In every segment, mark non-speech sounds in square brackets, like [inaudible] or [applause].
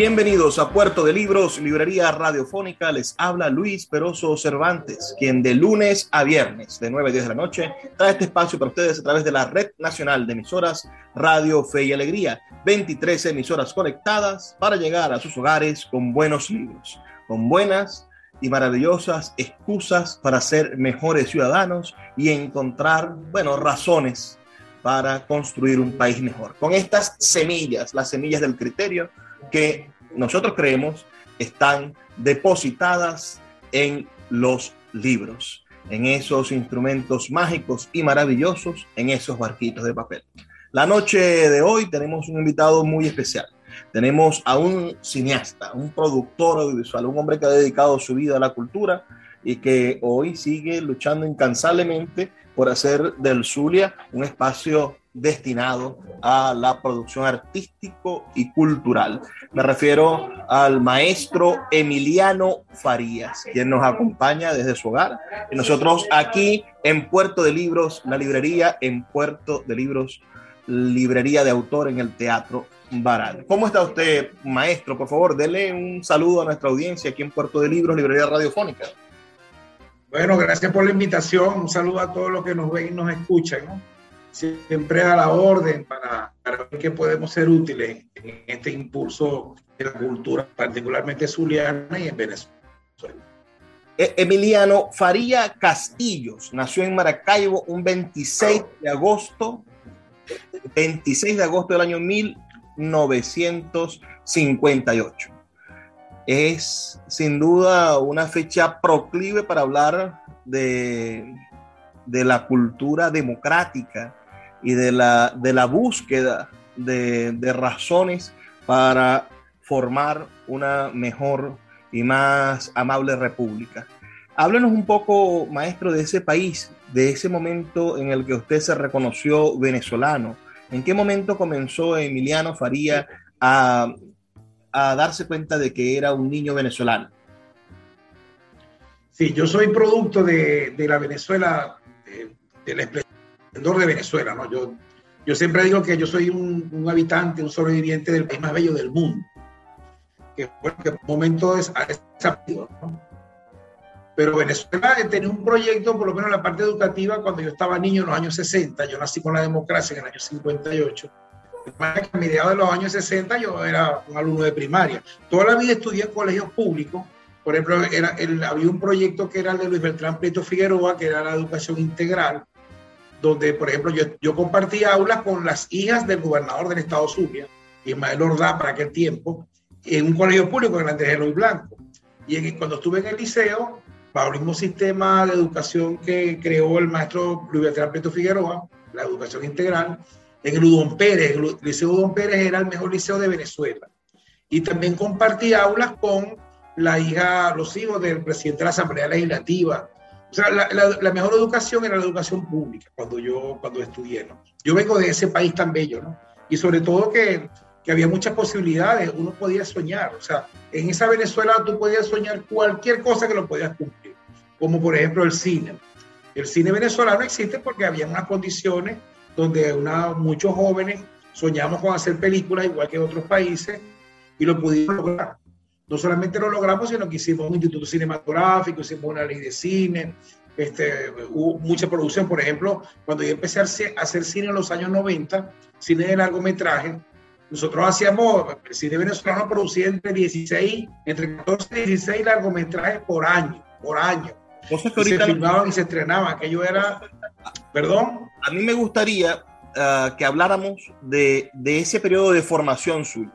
Bienvenidos a Puerto de Libros, Librería Radiofónica. Les habla Luis Peroso Cervantes, quien de lunes a viernes, de 9 a 10 de la noche, trae este espacio para ustedes a través de la Red Nacional de Emisoras Radio Fe y Alegría. 23 emisoras conectadas para llegar a sus hogares con buenos libros, con buenas y maravillosas excusas para ser mejores ciudadanos y encontrar, bueno, razones para construir un país mejor. Con estas semillas, las semillas del criterio, que nosotros creemos están depositadas en los libros, en esos instrumentos mágicos y maravillosos, en esos barquitos de papel. La noche de hoy tenemos un invitado muy especial. Tenemos a un cineasta, un productor audiovisual, un hombre que ha dedicado su vida a la cultura y que hoy sigue luchando incansablemente por hacer del Zulia un espacio destinado a la producción artístico y cultural. Me refiero al maestro Emiliano Farías, quien nos acompaña desde su hogar. Y nosotros aquí en Puerto de Libros, la librería en Puerto de Libros, librería de autor en el Teatro Baral. ¿Cómo está usted, maestro? Por favor, dele un saludo a nuestra audiencia aquí en Puerto de Libros, librería radiofónica. Bueno, gracias por la invitación. Un saludo a todos los que nos ven y nos escuchan. ¿no? Siempre a la orden para, ver qué podemos ser útiles en este impulso de la cultura, particularmente zuliana y en Venezuela. E, Emiliano Faría Castillos nació en Maracaibo un 26 de agosto, 26 de agosto del año 1958. Es sin duda una fecha proclive para hablar de, de la cultura democrática y de la, de la búsqueda de, de razones para formar una mejor y más amable república. Háblenos un poco, maestro, de ese país, de ese momento en el que usted se reconoció venezolano. ¿En qué momento comenzó Emiliano Faría a, a darse cuenta de que era un niño venezolano? Sí, yo soy producto de, de la Venezuela, de, la expresión de Venezuela, ¿no? Yo, yo siempre digo que yo soy un, un habitante, un sobreviviente del país más bello del mundo, que, bueno, que por momento es, es ¿no? Pero Venezuela tenía un proyecto, por lo menos en la parte educativa, cuando yo estaba niño en los años 60, yo nací con la democracia en el año 58. A mediados de los años 60 yo era un alumno de primaria. Toda la vida estudié en colegios públicos. Por ejemplo, era, el, había un proyecto que era el de Luis Beltrán Prieto Figueroa, que era la educación integral, donde, por ejemplo, yo, yo compartí aulas con las hijas del gobernador del estado Zulia, Ismael Ordá, para aquel tiempo, en un colegio público en Andrés Eloy Blanco. Y cuando estuve en el liceo, bajo el mismo sistema de educación que creó el maestro Luis Beltrán Prieto Figueroa, la educación integral, en el Udón Pérez, el Liceo Udón Pérez era el mejor liceo de Venezuela. Y también compartí aulas con la hija, los hijos del presidente de la Asamblea Legislativa, o sea, la, mejor educación era la educación pública cuando yo cuando estudié, ¿no? Yo vengo de ese país tan bello, ¿no? Y sobre todo que, que había muchas posibilidades, uno podía soñar, o sea, en esa Venezuela tú podías soñar cualquier cosa que lo podías cumplir, como por ejemplo el cine. El cine venezolano existe porque había unas condiciones donde una, muchos jóvenes soñamos con hacer películas igual que otros países y lo pudimos lograr. No solamente lo logramos, sino que hicimos un instituto cinematográfico, hicimos una ley de cine, este, hubo mucha producción. Por ejemplo, cuando yo empecé a hacer cine en los años 90, cine de largometraje, nosotros hacíamos, el cine venezolano producía entre 16, entre 14 y 16 largometrajes por año, por año. Cosas que ahorita se filmaban y se estrenaban, aquello era, perdón. A mí me gustaría uh, que habláramos de, de ese periodo de formación suya.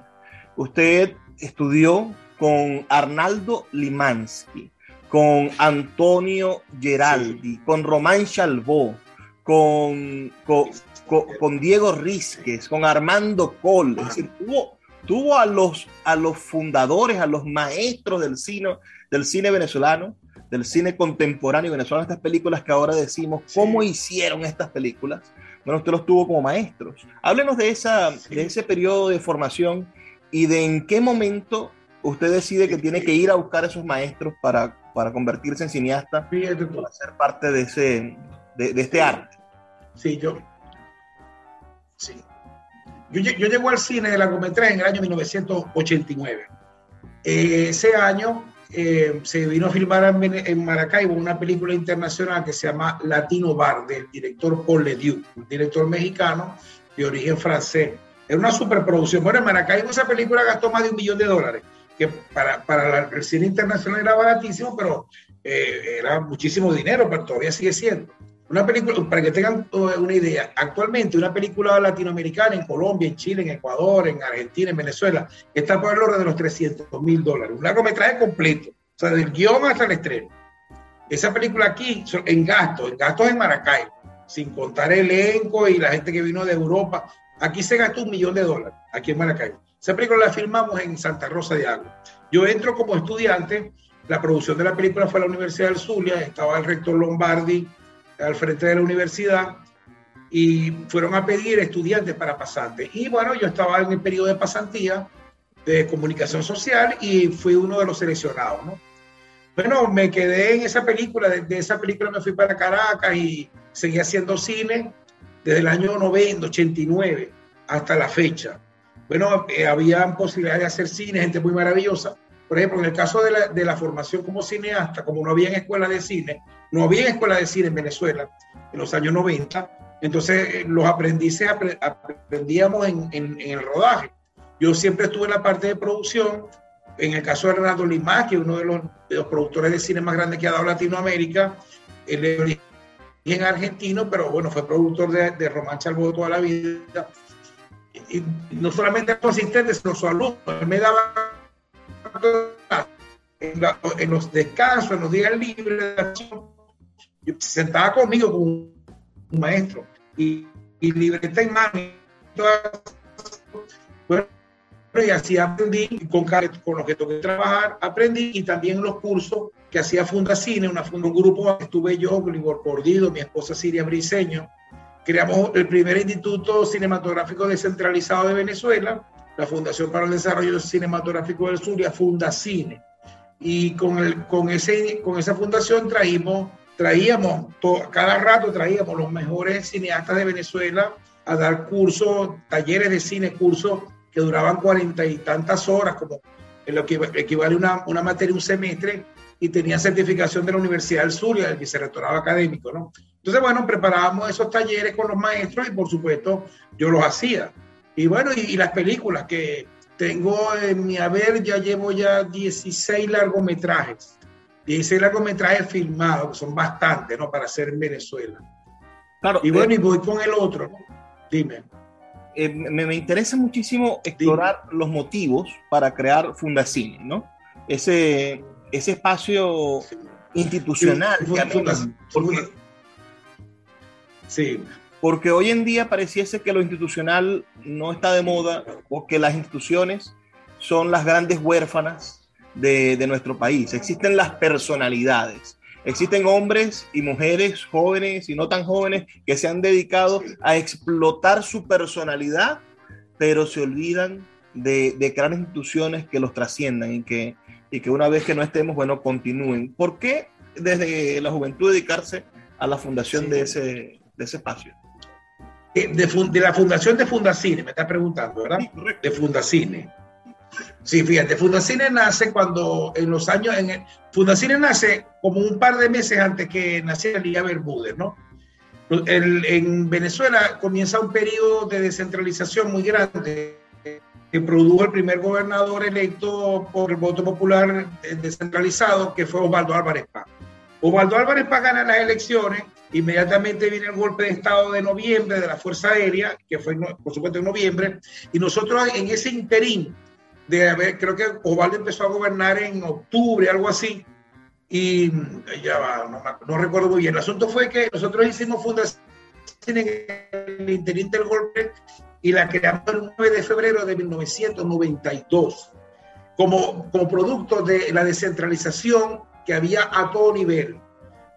Usted estudió con Arnaldo Limansky, con Antonio Geraldi, con Román Chalbó, con, con, Diego Rizquez, con Armando. Es decir, tuvo, tuvo a, los, a los fundadores, a los maestros del cine, del cine venezolano, del cine contemporáneo venezolano, estas películas que ahora decimos, ¿cómo hicieron estas películas? Bueno, usted los tuvo como maestros. Háblenos de, esa, de ese periodo de formación y de en qué momento usted decide que tiene que ir a buscar a esos maestros para, para convertirse en cineasta, para ser parte de, ese, de, este arte. Sí, yo. Sí. Yo, yo llego al cine de largometraje en el año 1989. Eh, ese año eh, se vino a filmar en, Maracaibo una película internacional que se llama Latino Bar, del director Paul Ledieu, un director mexicano de origen francés. Era una superproducción. Bueno, en Maracaibo esa película gastó más de un millón de dólares que para, para el cine internacional era baratísimo, pero eh, era muchísimo dinero, pero todavía sigue siendo. Una película, para que tengan una idea, actualmente una película latinoamericana en Colombia, en Chile, en Ecuador, en Argentina, en Venezuela, está por el orden de los 300 mil dólares. Un largometraje completo, o sea, del guion hasta el estreno. Esa película aquí, en gastos, en gastos en Maracaibo, sin contar el elenco y la gente que vino de Europa, aquí se gastó un millón de dólares, aquí en Maracaibo. Esa película la filmamos en Santa Rosa de Agua. Yo entro como estudiante, la producción de la película fue a la Universidad del Zulia, estaba el rector Lombardi al frente de la universidad y fueron a pedir estudiantes para pasante. Y bueno, yo estaba en el periodo de pasantía de comunicación social y fui uno de los seleccionados, Bueno, me quedé en esa película, de, esa película me fui para Caracas y seguí haciendo cine desde el año 90, 89 hasta la fecha bueno, eh, había posibilidades de hacer cine, gente muy maravillosa. Por ejemplo, en el caso de la, de la, formación como cineasta, como no había escuela de cine, no había escuela de cine en Venezuela en los años 90, entonces eh, los aprendices aprendíamos en, en, el rodaje. Yo siempre estuve en la parte de producción, en el caso de Renato Lima, que es uno de los, de los, productores de cine más grandes que ha dado Latinoamérica, él es argentino, pero bueno, fue productor de, de Román Chalbo toda la vida y no solamente los asistentes, sino su alumnos. me daba en, los descansos, en los días libres, yo sentaba conmigo como un maestro y, y libreta en mano. Bueno, y así aprendí, con, con los que toqué trabajar, aprendí y también los cursos que hacía Fundacine, una, un grupo que estuve yo, Grigor Cordido, mi esposa Siria Briseño, creamos el primer instituto cinematográfico descentralizado de Venezuela, la Fundación para el Desarrollo Cinematográfico del Sur, Funda Cine. Y con, el, con, ese, con esa fundación traímos, traíamos, cada rato traíamos los mejores cineastas de Venezuela a dar cursos, talleres de cine, cursos que duraban cuarenta y tantas horas, como lo que equivale una, una materia un semestre, y tenía certificación de la Universidad del Sur y del vicerrectorado académico, ¿no? Entonces, bueno, preparábamos esos talleres con los maestros y por supuesto yo los hacía. Y bueno, y, las películas que tengo en mi haber, ya llevo ya 16 largometrajes. 16 largometrajes filmados, que son bastantes, ¿no? Para hacer en Venezuela. Claro. Y bueno, y voy con el otro, ¿no? Dime. Eh, me, interesa muchísimo explorar los motivos para crear Fundacine, ¿no? Ese, ese espacio institucional. porque, sí. Porque hoy en día pareciese que lo institucional no está de moda o que las instituciones son las grandes huérfanas de, de nuestro país. Existen las personalidades. Existen hombres y mujeres jóvenes y no tan jóvenes que se han dedicado a explotar su personalidad, pero se olvidan de, de crear instituciones que los trasciendan y que, y que una vez que no estemos, bueno, continúen. ¿Por qué desde la juventud dedicarse a la fundación de, ese, de ese espacio? Eh, de, de, la fundación de Fundacine, me está preguntando, ¿verdad? de Fundacine. Sí, fíjate, Fundacine nace cuando en los años, en Fundacine nace como un par de meses antes que naciera Liga Bermúdez, ¿no? en Venezuela comienza un periodo de descentralización muy grande produjo el primer gobernador electo por el voto popular descentralizado, que fue Osvaldo Álvarez Paz. Osvaldo Álvarez Paz gana las elecciones, inmediatamente viene el golpe de Estado de noviembre de la Fuerza Aérea, que fue por supuesto en noviembre, y nosotros en ese interín de haber, creo que Osvaldo empezó a gobernar en octubre, algo así, y ya va, no, recuerdo muy bien. El asunto fue que nosotros hicimos fundación en el interín del golpe y la creamos el 9 de febrero de 1992 como, como producto de la descentralización que había a todo nivel.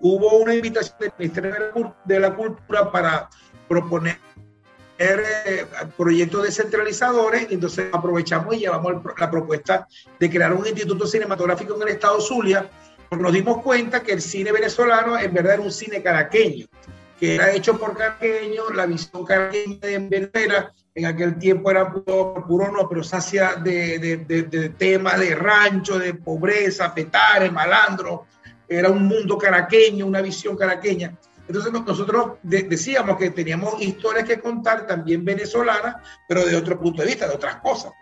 Hubo una invitación del Ministerio de la Cultura para proponer eh, proyectos descentralizadores, y entonces aprovechamos y llevamos la propuesta de crear un instituto cinematográfico en el estado Zulia, porque nos dimos cuenta que el cine venezolano en verdad era un cine caraqueño, que era hecho por caraqueños, la visión caraqueña de Venezuela en aquel tiempo era puro, puro no, pero se hacía de, de, de, de tema de rancho, de pobreza, petares, malandro, era un mundo caraqueño, una visión caraqueña. Entonces nosotros decíamos que teníamos historias que contar también venezolanas, pero de otro punto de vista, de otras cosas.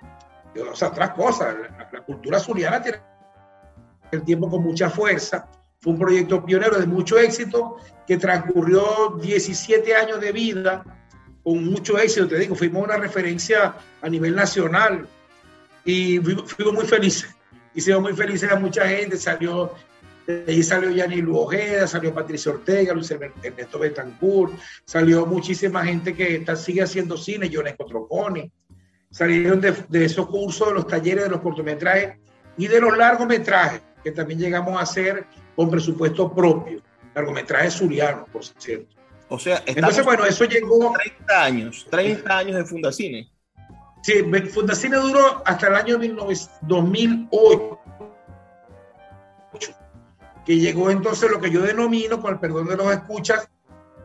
De otras cosas. La, cultura zuliana tiene el tiempo con mucha fuerza. Fue un proyecto pionero de mucho éxito que transcurrió 17 años de vida con mucho éxito. Te digo, fuimos una referencia a nivel nacional y fuimos muy felices. Hicimos muy felices a mucha gente. Salió de ahí salió Lu Ojeda, salió Patricia Ortega, Luis Ernesto Betancourt, salió muchísima gente que está, sigue haciendo cine, Jonesco Troconi. Salieron de, de, esos cursos, de los talleres, de los cortometrajes y de los largometrajes, que también llegamos a hacer con presupuesto propio. Largometrajes surianos, por cierto. O sea, entonces, bueno, eso llegó. 30 años, 30 años de Fundacine. Sí, Fundacine duró hasta el año 2008 que llegó entonces lo que yo denomino, con el perdón de los escuchas,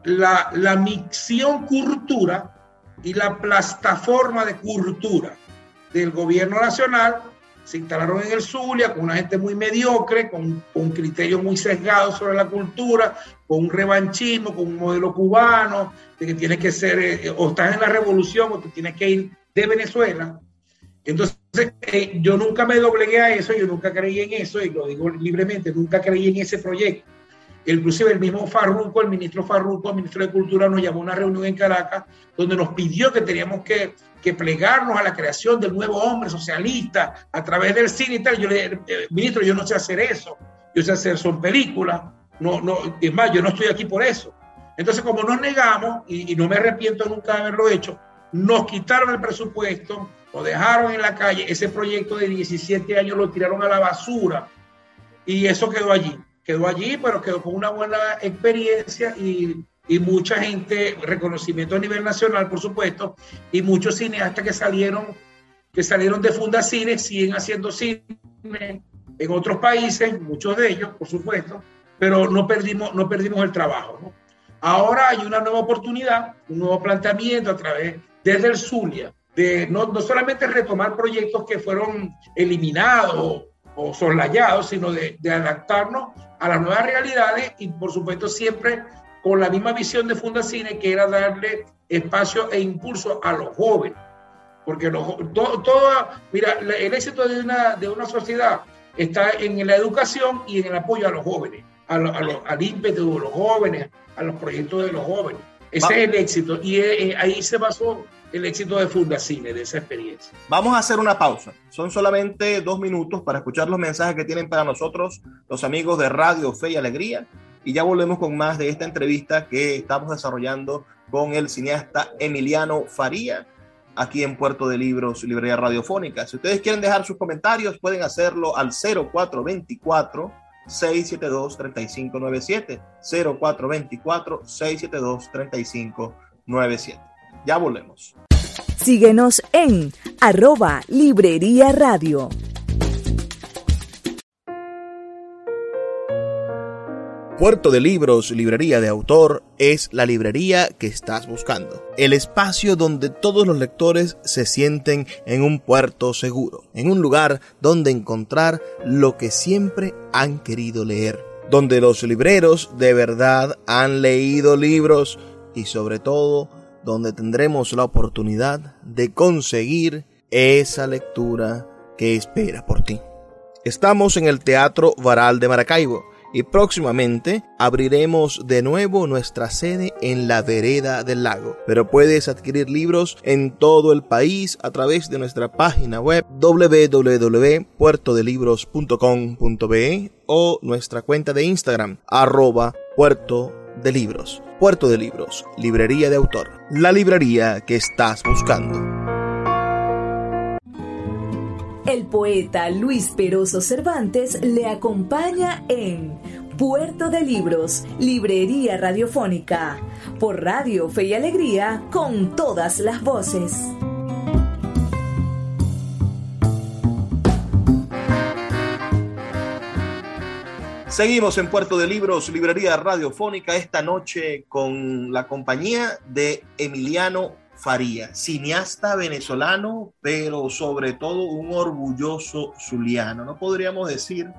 la, la micción cultura y la plataforma de cultura del gobierno nacional. Se instalaron en el Zulia con una gente muy mediocre, con, con criterios muy sesgados sobre la cultura, con un revanchismo, con un modelo cubano, de que tiene que ser, eh, o estás en la revolución o te tienes que ir de Venezuela. Entonces, eh, yo nunca me doblegué a eso, yo nunca creí en eso, y lo digo libremente, nunca creí en ese proyecto. Inclusive el mismo Farruco, el ministro Farruco, el ministro de Cultura, nos llamó a una reunión en Caracas donde nos pidió que teníamos que, que plegarnos a la creación del nuevo hombre socialista a través del cine y tal. Yo le dije, eh, ministro, yo no sé hacer eso, yo sé hacer son películas, no, no, es más, yo no estoy aquí por eso. Entonces, como nos negamos, y, y no me arrepiento nunca de haberlo hecho, nos quitaron el presupuesto, lo dejaron en la calle, ese proyecto de 17 años lo tiraron a la basura y eso quedó allí, quedó allí, pero quedó con una buena experiencia y, y mucha gente, reconocimiento a nivel nacional, por supuesto, y muchos cineastas que salieron, que salieron de Fundacine siguen haciendo cine en otros países, muchos de ellos, por supuesto, pero no perdimos, no perdimos el trabajo. Ahora hay una nueva oportunidad, un nuevo planteamiento a través desde el Zulia, de no, no solamente retomar proyectos que fueron eliminados o soslayados, sino de, de, adaptarnos a las nuevas realidades y por supuesto siempre con la misma visión de Fundacine que era darle espacio e impulso a los jóvenes. Porque los, todo, todo, mira, el éxito de una, de una sociedad está en la educación y en el apoyo a los jóvenes, a lo, a lo, al ímpetu de los jóvenes, a los proyectos de los jóvenes. Ese es el éxito y eh, ahí se basó el éxito de Fundacine, de esa experiencia. Vamos a hacer una pausa. Son solamente dos minutos para escuchar los mensajes que tienen para nosotros los amigos de Radio Fe y Alegría. Y ya volvemos con más de esta entrevista que estamos desarrollando con el cineasta Emiliano Faría, aquí en Puerto de Libros, Librería Radiofónica. Si ustedes quieren dejar sus comentarios, pueden hacerlo al 0424 672 3597 0424 672 3597. Ya volvemos. Síguenos en arroba Librería Radio. Puerto de Libros, librería de autor, es la librería que estás buscando. El espacio donde todos los lectores se sienten en un puerto seguro, en un lugar donde encontrar lo que siempre han querido leer, donde los libreros de verdad han leído libros y sobre todo donde tendremos la oportunidad de conseguir esa lectura que espera por ti. Estamos en el Teatro Varal de Maracaibo y próximamente abriremos de nuevo nuestra sede en la vereda del lago. Pero puedes adquirir libros en todo el país a través de nuestra página web www.puertodelibros.com.be o nuestra cuenta de Instagram arroba puerto de libros. Puerto de Libros, librería de autor, la librería que estás buscando. El poeta Luis Peroso Cervantes le acompaña en Puerto de Libros, Librería Radiofónica, por Radio Fe y Alegría, con todas las voces. Seguimos en Puerto de Libros, Librería Radiofónica, esta noche con la compañía de Emiliano Faría, cineasta venezolano, pero sobre todo un orgulloso zuliano. No podríamos decir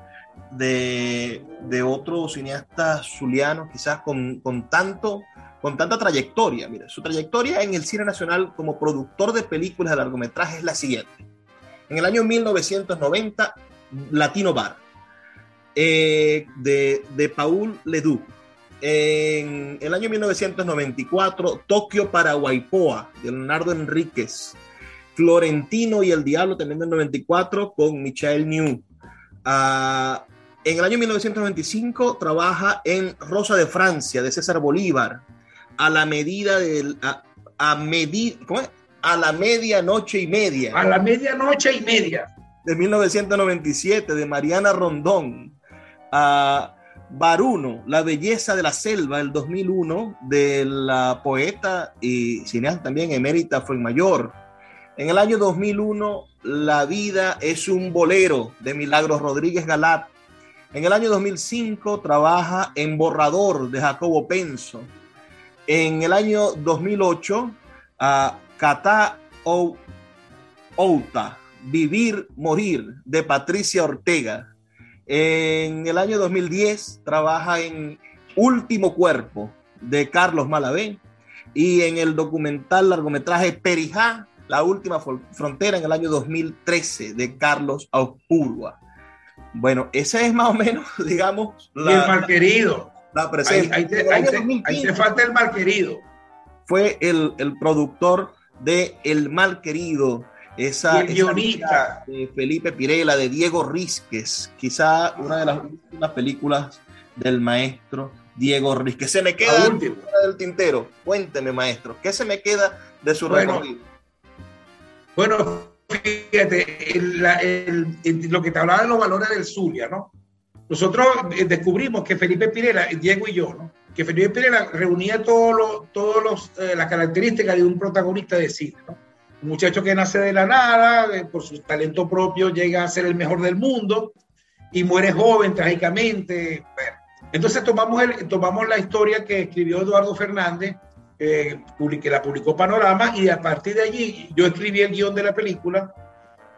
de, de otro cineasta zuliano, quizás con, con, tanto, con tanta trayectoria. Mira, su trayectoria en el cine nacional como productor de películas de largometraje es la siguiente. En el año 1990, Latino Bar, eh, de, de Paul Ledoux. En el año 1994, Tokio para Guaipoa, de Leonardo Enríquez. Florentino y el Diablo, también del 94, con Michael New. Uh, en el año 1995 trabaja en Rosa de Francia, de César Bolívar, a la medida del... A, a, a la medianoche y media. A la medianoche y media. De 1997, de Mariana Rondón. A Baruno, La belleza de la selva, el 2001, de la poeta y cineasta también emérita Fuenmayor. En el año 2001, La vida es un bolero, de Milagros Rodríguez Galat. En el año 2005 trabaja en Borrador de Jacobo Penso. En el año 2008, a Catá Outa, Vivir, Morir de Patricia Ortega. En el año 2010 trabaja en Último Cuerpo de Carlos Malavé y en el documental largometraje Perijá, La Última Frontera en el año 2013 de Carlos Auspurua. Bueno, ese es más o menos, [laughs] digamos, la, y el malquerido. La, la presencia. Ahí, ahí, te, ahí, te, ahí, te, falta el malquerido. Fue el, el productor de El Malquerido, esa, el guionista de Felipe Pirela, de Diego Rizquez, quizá una de las últimas películas del maestro Diego Rizquez. Se me queda del tintero. Cuénteme, maestro, ¿qué se me queda de su bueno, recorrido? Bueno, fíjate, el, el, el, lo que te hablaba de los valores del Zulia, ¿no? Nosotros eh, descubrimos que Felipe Pirela, Diego y yo, ¿no? que Felipe Pirela reunía los, todos los, eh, las características de un protagonista de cine, ¿no? Muchacho que nace de la nada, eh, por su talento propio llega a ser el mejor del mundo y muere joven trágicamente. Entonces tomamos, el, tomamos la historia que escribió Eduardo Fernández, eh, que la publicó Panorama, y a partir de allí yo escribí el guion de la película,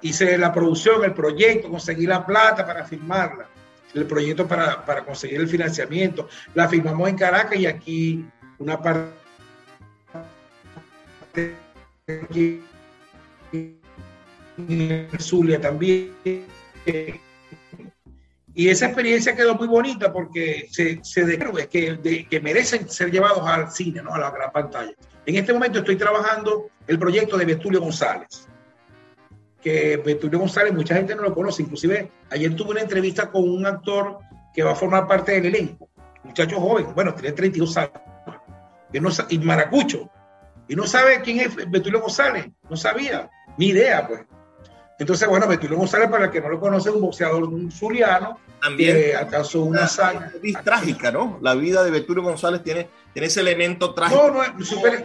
hice la producción, el proyecto, conseguí la plata para firmarla, el proyecto para, para conseguir el financiamiento. La firmamos en Caracas y aquí una parte Zulia también. Y esa experiencia quedó muy bonita porque se, se de, que, que merecen ser llevados al cine, ¿no? a la gran pantalla. En este momento estoy trabajando el proyecto de Betulio González. Que Betulio González, mucha gente no lo conoce. Inclusive ayer tuve una entrevista con un actor que va a formar parte del elenco. Muchacho joven, bueno, tiene 32 años. Que no, y maracucho. Y no sabe quién es Betulio González. No sabía. Ni idea, pues. Entonces, bueno, Betulio González, para el que no lo conoce, es un boxeador zuliano También que alcanzó una hazaña. Es trágica, ¿no? La vida de Betulio González tiene, tiene ese elemento trágico. No, no es, supera,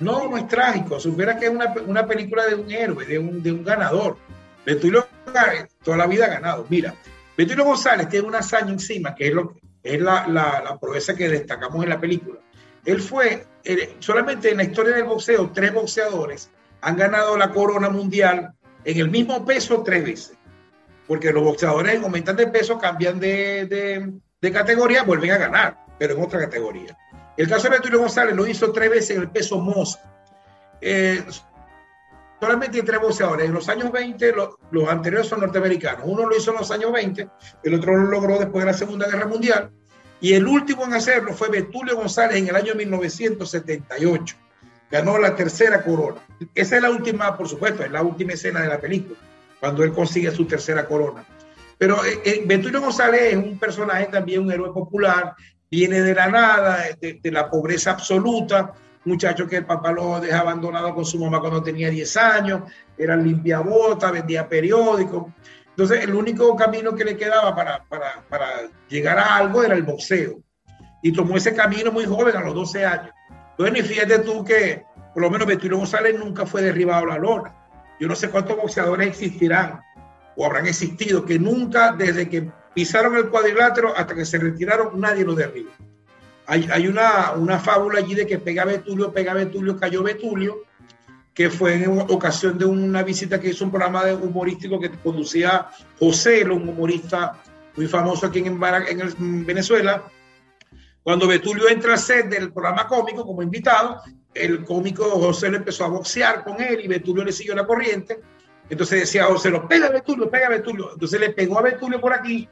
no, no es trágico. Supera que es una, una película de un héroe, de un, de un ganador. Betulio toda la vida ha ganado. Mira, Betulio González tiene una hazaña encima, que es lo es la, la, la proeza que destacamos en la película. Él fue, solamente en la historia del boxeo, tres boxeadores han ganado la corona mundial en el mismo peso tres veces. Porque los boxeadores aumentan de peso, cambian de, de, categoría, vuelven a ganar, pero en otra categoría. El caso de Betulio González lo hizo tres veces en el peso mosca. Eh, solamente tres boxeadores. En los años 20, los anteriores son norteamericanos. Uno lo hizo en los años 20, el otro lo logró después de la Segunda Guerra Mundial. Y el último en hacerlo fue Betulio González en el año 1978. Ganó la tercera corona. Esa es la última, por supuesto, es la última escena de la película, cuando él consigue su tercera corona. Pero eh, eh, González es un personaje también, un héroe popular, viene de la nada, de, de la pobreza absoluta, muchacho que el papá lo deja abandonado con su mamá cuando tenía 10 años, era limpiabota, vendía periódicos. Entonces, el único camino que le quedaba para, para, para, llegar a algo era el boxeo. Y tomó ese camino muy joven, a los 12 años. Entonces, fíjate tú que, por lo menos, Betulio González nunca fue derribado a la lona. Yo no sé cuántos boxeadores existirán o habrán existido que nunca, desde que pisaron el cuadrilátero hasta que se retiraron, nadie lo derribó. Hay, una, una, fábula allí de que pega Betulio, pega Betulio, cayó Betulio, que fue en ocasión de una visita que hizo un programa de humorístico que conducía José, un humorista muy famoso aquí en, en, Venezuela. Cuando Betulio entra al set del programa cómico como invitado, el cómico José le empezó a boxear con él y Betulio le siguió la corriente. Entonces decía José, lo pega Betulio, pega Betulio. Entonces le pegó a Betulio por aquí.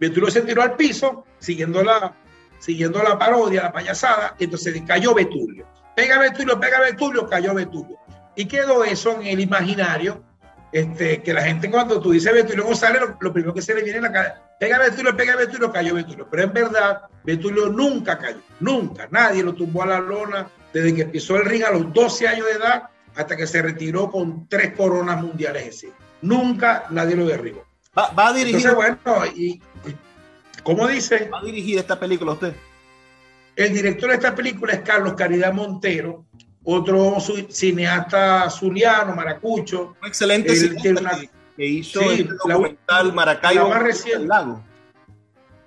Betulio se tiró al piso, siguiendo la, siguiendo la parodia, la payasada, entonces cayó Betulio. Pega Betulio, pega Betulio, cayó Betulio. Y quedó eso en el imaginario, este, que la gente cuando tú dices Betulio González, lo, lo primero que se le viene a la cabeza, pega Betulio, pega Betulio, cayó Betulio. Pero en verdad, Betulio nunca cayó, nunca. Nadie lo tumbó a la lona desde que empezó el ring a los 12 años de edad hasta que se retiró con tres coronas mundiales en sí. Nunca nadie lo derribó. Va, va a dirigir. Entonces, bueno, y, ¿Cómo dice? ¿Va a dirigir esta película usted? El director de esta película es Carlos Caridad Montero, otro cineasta zuliano, maracucho. Un excelente cineasta una, que hizo sí, el documental la, Maracaibo. La más reciente. Lago.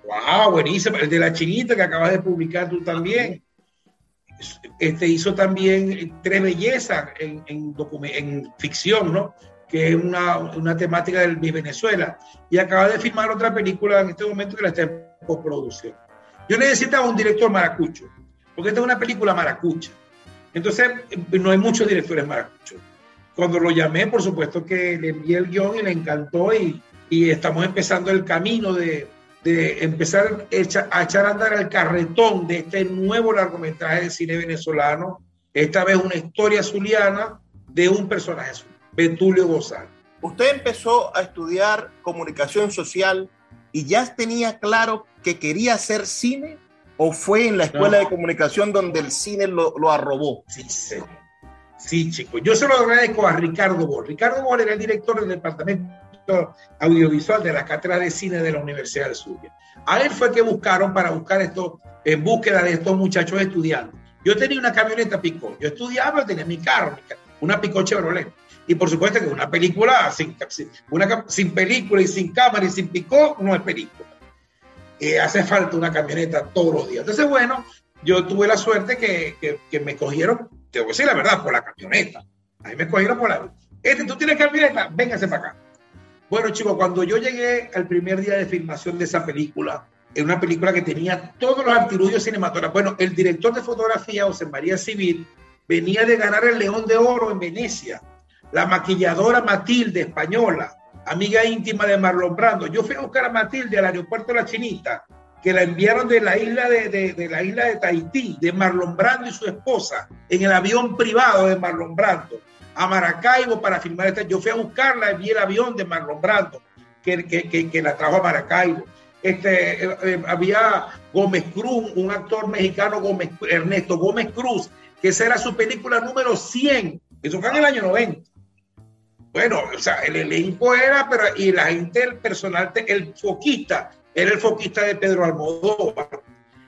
Wow, buenísimo. El de la chinita que acabas de publicar tú también. Este hizo también Tres Bellezas en, en, en ficción, ¿no? que es una, una temática del Venezuela, y acaba de filmar otra película en este momento que la está en postproducción. Yo necesitaba un director maracucho, porque esta es una película maracucha. Entonces, no hay muchos directores maracuchos. Cuando lo llamé, por supuesto que le envié el guion y le encantó y, y estamos empezando el camino de, de empezar a echar a andar el carretón de este nuevo largometraje de cine venezolano, esta vez una historia zuliana de un personaje. Betulio González. Usted empezó a estudiar comunicación social y ya tenía claro que quería hacer cine o fue en la escuela no. de comunicación donde el cine lo, lo arrobó? Sí, sí. Sí, chicos. Yo se lo agradezco a Ricardo Bol. Ricardo Bol era el director del departamento audiovisual de la cátedra de cine de la Universidad de Zulia. A él fue que buscaron para buscar esto, en búsqueda de estos muchachos estudiantes. Yo tenía una camioneta Picó. Yo estudiaba, tenía mi carro, una Picó Chevrolet. Y por supuesto que una película sin, una, sin película y sin cámara y sin picó no es película. Eh, hace falta una camioneta todos los días. Entonces, bueno, yo tuve la suerte que, que, que me cogieron, tengo que decir la verdad, por la camioneta. A mí me cogieron por la... Este, tú tienes camioneta, véngase para acá. Bueno, chicos, cuando yo llegué al primer día de filmación de esa película, en una película que tenía todos los artilugios cinematográficos, bueno, el director de fotografía, José María Civil, venía de ganar el León de Oro en Venecia la maquilladora Matilde, española, amiga íntima de Marlon Brando. Yo fui a buscar a Matilde al aeropuerto de la Chinita, que la enviaron de la isla de, de, de, la isla de Tahití, de Marlon Brando y su esposa, en el avión privado de Marlon Brando, a Maracaibo para filmar esta. Yo fui a buscarla, vi el avión de Marlon Brando, que, que, que, la trajo a Maracaibo. Este, eh, eh, había Gómez Cruz, un actor mexicano, Gómez, Ernesto Gómez Cruz, que esa era su película número 100, eso fue en el año 90 bueno, o sea, el elenco era, pero y la gente, el personal, el foquista, era el foquista de Pedro Almodóvar.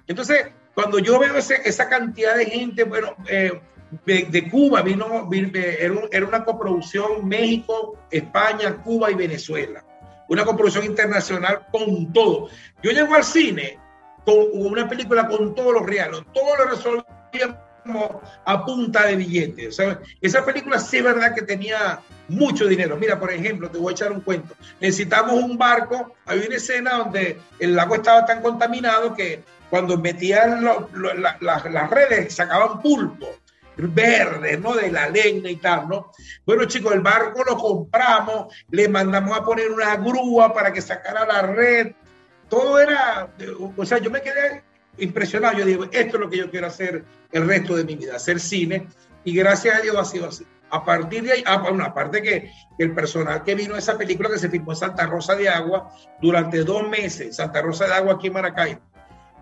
Entonces, cuando yo veo ese, esa cantidad de gente, bueno, eh, de, Cuba, vino, vino era, un, era, una coproducción México, España, Cuba y Venezuela. Una coproducción internacional con todo. Yo llego al cine con una película con todos los reales, todo lo resolvíamos a punta de billetes. esa película sí es verdad que tenía mucho dinero. Mira, por ejemplo, te voy a echar un cuento. Necesitamos un barco. Hay una escena donde el lago estaba tan contaminado que cuando metían las redes sacaban pulpo verde, ¿no? De la leña y tal, ¿no? Bueno, chicos, el barco lo compramos, le mandamos a poner una grúa para que sacara la red. Todo era, o sea, yo me quedé impresionado. Yo digo, esto es lo que yo quiero hacer el resto de mi vida, hacer cine. Y gracias a Dios ha sido así. A partir de ahí, ah, bueno, aparte que el personal que vino a esa película que se filmó en Santa Rosa de Agua durante dos meses, Santa Rosa de Agua aquí en Maracay,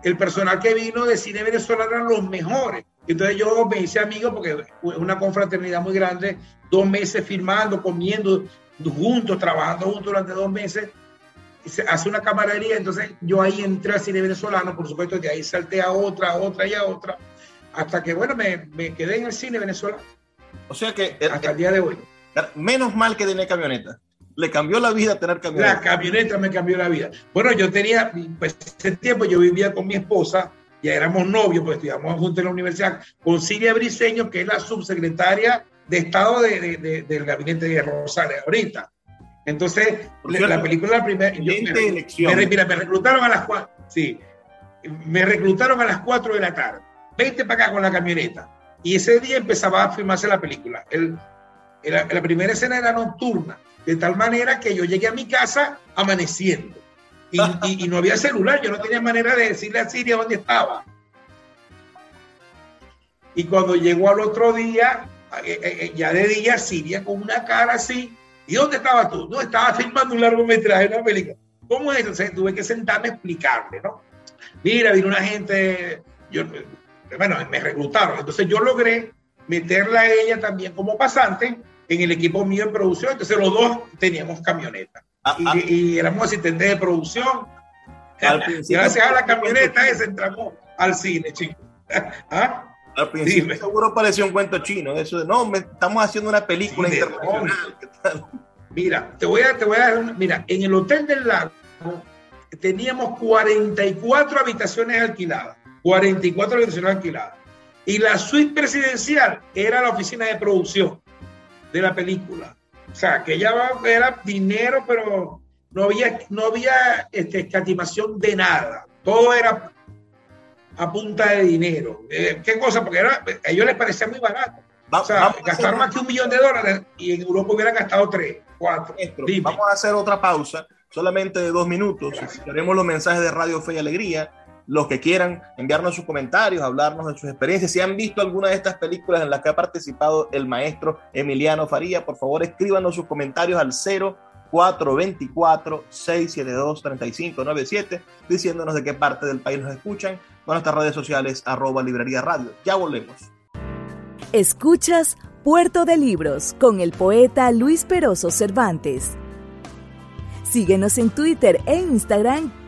el personal que vino de cine venezolano eran los mejores. Entonces yo me hice amigo porque fue una confraternidad muy grande, dos meses filmando, comiendo juntos, trabajando juntos durante dos meses. Se hace una camaradería, entonces yo ahí entré al cine venezolano, por supuesto, de ahí salté a otra, a otra y a otra, hasta que, bueno, me, me quedé en el cine venezolano. O sea que... Hasta el día de hoy. Menos mal que tenía camioneta le cambió la vida tener camioneta. La camioneta me cambió la vida. Bueno, yo tenía, pues ese tiempo yo vivía con mi esposa ya éramos novios, pues estudiamos juntos en la universidad, con Silvia Briseño, que es la subsecretaria de Estado de, del gabinete de Rosales ahorita. Entonces, la película, la primera, me, mira, me reclutaron a las cuatro, sí, me reclutaron a las 4 de la tarde, vente para acá con la camioneta. Y ese día empezaba a filmarse la película. El, la primera escena era nocturna, de tal manera que yo llegué a mi casa amaneciendo. Y, no había celular, yo no tenía manera de decirle a Siria dónde estaba. Y cuando llegó al otro día, eh, eh, eh, ya de día, Siria con una cara así. ¿Y dónde estabas tú? No, estaba filmando un largometraje, una película. ¿Cómo es eso? tuve que sentarme a explicarle, ¿no? Mira, vino una gente, bueno, me reclutaron. Entonces yo logré meterla a ella también como pasante en el equipo mío en producción. Entonces los dos teníamos camioneta. Ah, y, ah. y, éramos asistentes de producción. [laughs] Gracias a la camioneta esa entramos al cine, chicos. [laughs] ¿Ah? Al principio seguro pareció un cuento chino, eso de no, estamos haciendo una película internacional. Mira, te voy a, te voy a dar mira, en el Hotel del Lago teníamos 44 habitaciones alquiladas, 44 habitaciones alquiladas. Y la suite presidencial era la oficina de producción de la película. O sea, que ya era dinero, pero no había, no había este, escatimación de nada. Todo era a punta de dinero. Eh, ¿Qué cosa? Porque a ellos les parecía muy barato. o sea, gastaron más que un millón de dólares y en Europa hubieran gastado tres, cuatro. vamos a hacer otra pausa, solamente de dos minutos. Tenemos los mensajes de Radio Fe y Alegría los que quieran enviarnos sus comentarios, hablarnos de sus experiencias. Si han visto alguna de estas películas en las que ha participado el maestro Emiliano Faría, por favor escríbanos sus comentarios al 0424-672-3597, diciéndonos de qué parte del país nos escuchan con nuestras redes sociales arroba librería radio. Ya volvemos. Escuchas Puerto de Libros con el poeta Luis Peroso Cervantes. Síguenos en Twitter e Instagram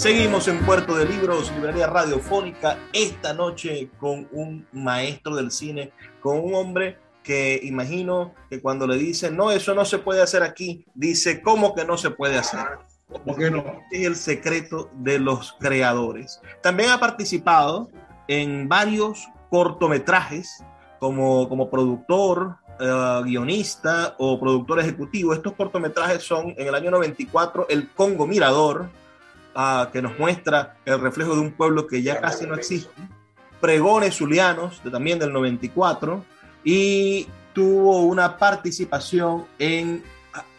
Seguimos en Puerto de Libros, librería radiofónica, esta noche con un maestro del cine, con un hombre que imagino que cuando le dicen, no, eso no se puede hacer aquí, dice, ¿cómo que no se puede hacer? Porque no? Es el secreto de los creadores. También ha participado en varios cortometrajes como, como productor, eh, guionista o productor ejecutivo. Estos cortometrajes son en el año 94 El Congo Mirador, que nos muestra el reflejo de un pueblo que ya casi no existe. Pregones Zulianos, de, también del 94, y tuvo una participación en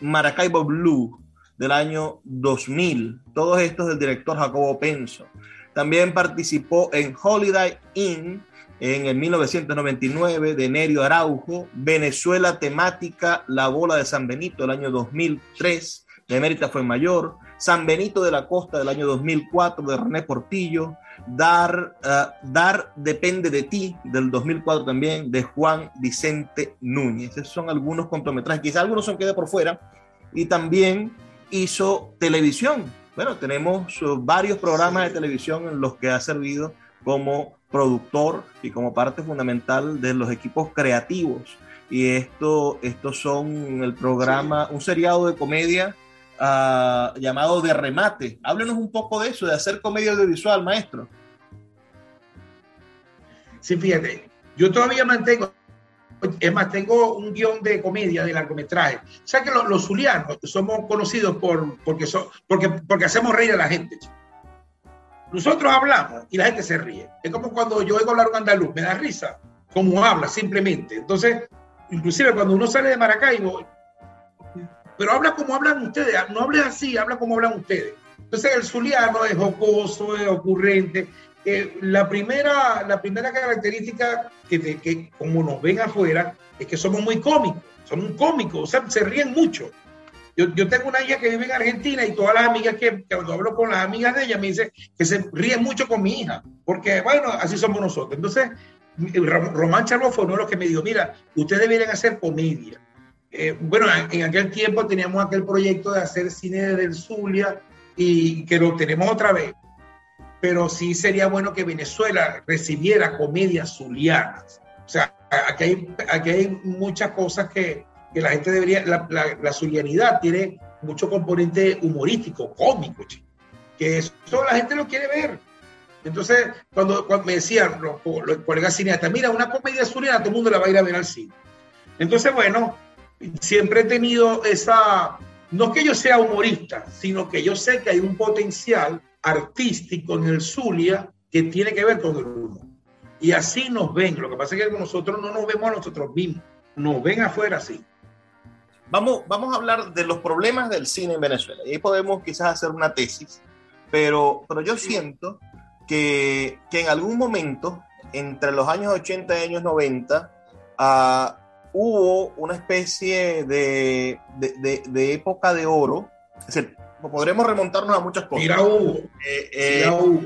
Maracaibo Blue del año 2000. Todos estos del director Jacobo Penso. También participó en Holiday Inn en el 1999 de Nerio Araujo, Venezuela temática La Bola de San Benito del año 2003 de Mérita fue mayor, San Benito de la Costa del año 2004 de René Portillo, Dar, uh, Dar Depende de ti del 2004 también de Juan Vicente Núñez. Esos son algunos cortometrajes, quizás algunos se quede por fuera. Y también hizo televisión. Bueno, tenemos uh, varios programas de televisión en los que ha servido como productor y como parte fundamental de los equipos creativos. Y esto, estos son el programa, un seriado de comedia uh, llamado De Remate. Háblenos un poco de eso, de hacer comedia audiovisual, maestro. Sí, fíjate, yo todavía mantengo, es más, tengo un guion de comedia de largometraje. O que los, los zulianos somos conocidos por, porque, son, porque, porque hacemos reír a la gente. Nosotros hablamos y la gente se ríe. Es como cuando yo oigo hablar un andaluz, me da risa, como habla simplemente. Entonces, inclusive cuando uno sale de Maracaibo, pero habla como hablan ustedes, no hable así, habla como hablan ustedes. Entonces el zuliano es jocoso, es ocurrente. Eh, la, primera, la primera característica que, que, como nos ven afuera es que somos muy cómicos, somos cómicos, o sea, se ríen mucho. Yo, yo, tengo una hija que vive en Argentina y todas las amigas que, que, cuando hablo con las amigas de ella me dicen que se ríen mucho con mi hija, porque bueno, así somos nosotros. Entonces, Román Charlo fue uno de los que me dijo, mira, ustedes a hacer comedia. Eh, bueno, en aquel tiempo teníamos aquel proyecto de hacer cine del Zulia y que lo tenemos otra vez. Pero sí sería bueno que Venezuela recibiera comedias zulianas. O sea, aquí hay, aquí hay muchas cosas que, que la gente debería, la, la, la, zulianidad tiene mucho componente humorístico, cómico, que eso la gente lo quiere ver. Entonces, cuando, cuando me decían los, los colegas cineastas, mira, una comedia zuliana, todo el mundo la va a ir a ver al cine. Entonces, bueno, siempre he tenido esa, no que yo sea humorista, sino que yo sé que hay un potencial artístico en el Zulia que tiene que ver con el humor. Y así nos ven. Lo que pasa es que nosotros no nos vemos a nosotros mismos, nos ven afuera así. Vamos, vamos a hablar de los problemas del cine en Venezuela. Y ahí podemos quizás hacer una tesis, pero, pero yo siento que, que en algún momento, entre los años 80 y años 90, uh, hubo una especie de, de, de, de, época de oro. Es decir, podremos remontarnos a muchas cosas. Mira, Hugo. Eh, eh, Mira, Hugo.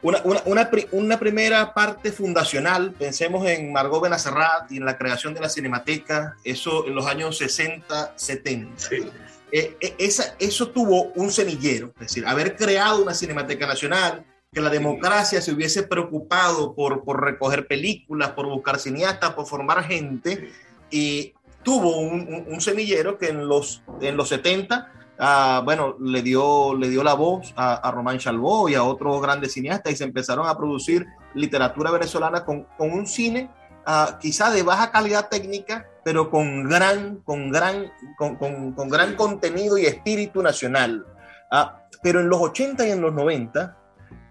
Una, una, una, una, primera parte fundacional, pensemos en Margot Benacerrat y en la creación de la Cinemateca, eso en los años 60, 70. Sí. Eh, esa, eso tuvo un semillero, es decir, haber creado una Cinemateca Nacional, que la democracia se hubiese preocupado por, por recoger películas, por buscar cineastas, por formar gente, y tuvo un, un, un semillero que en los, en los 70 Uh, bueno, le dio, le dio la voz a, a Román Chalbó y a otros grandes cineastas y se empezaron a producir literatura venezolana con, con un cine uh, quizá de baja calidad técnica, pero con gran, con gran, con, con, con gran contenido y espíritu nacional. Uh, pero en los 80 y en los 90,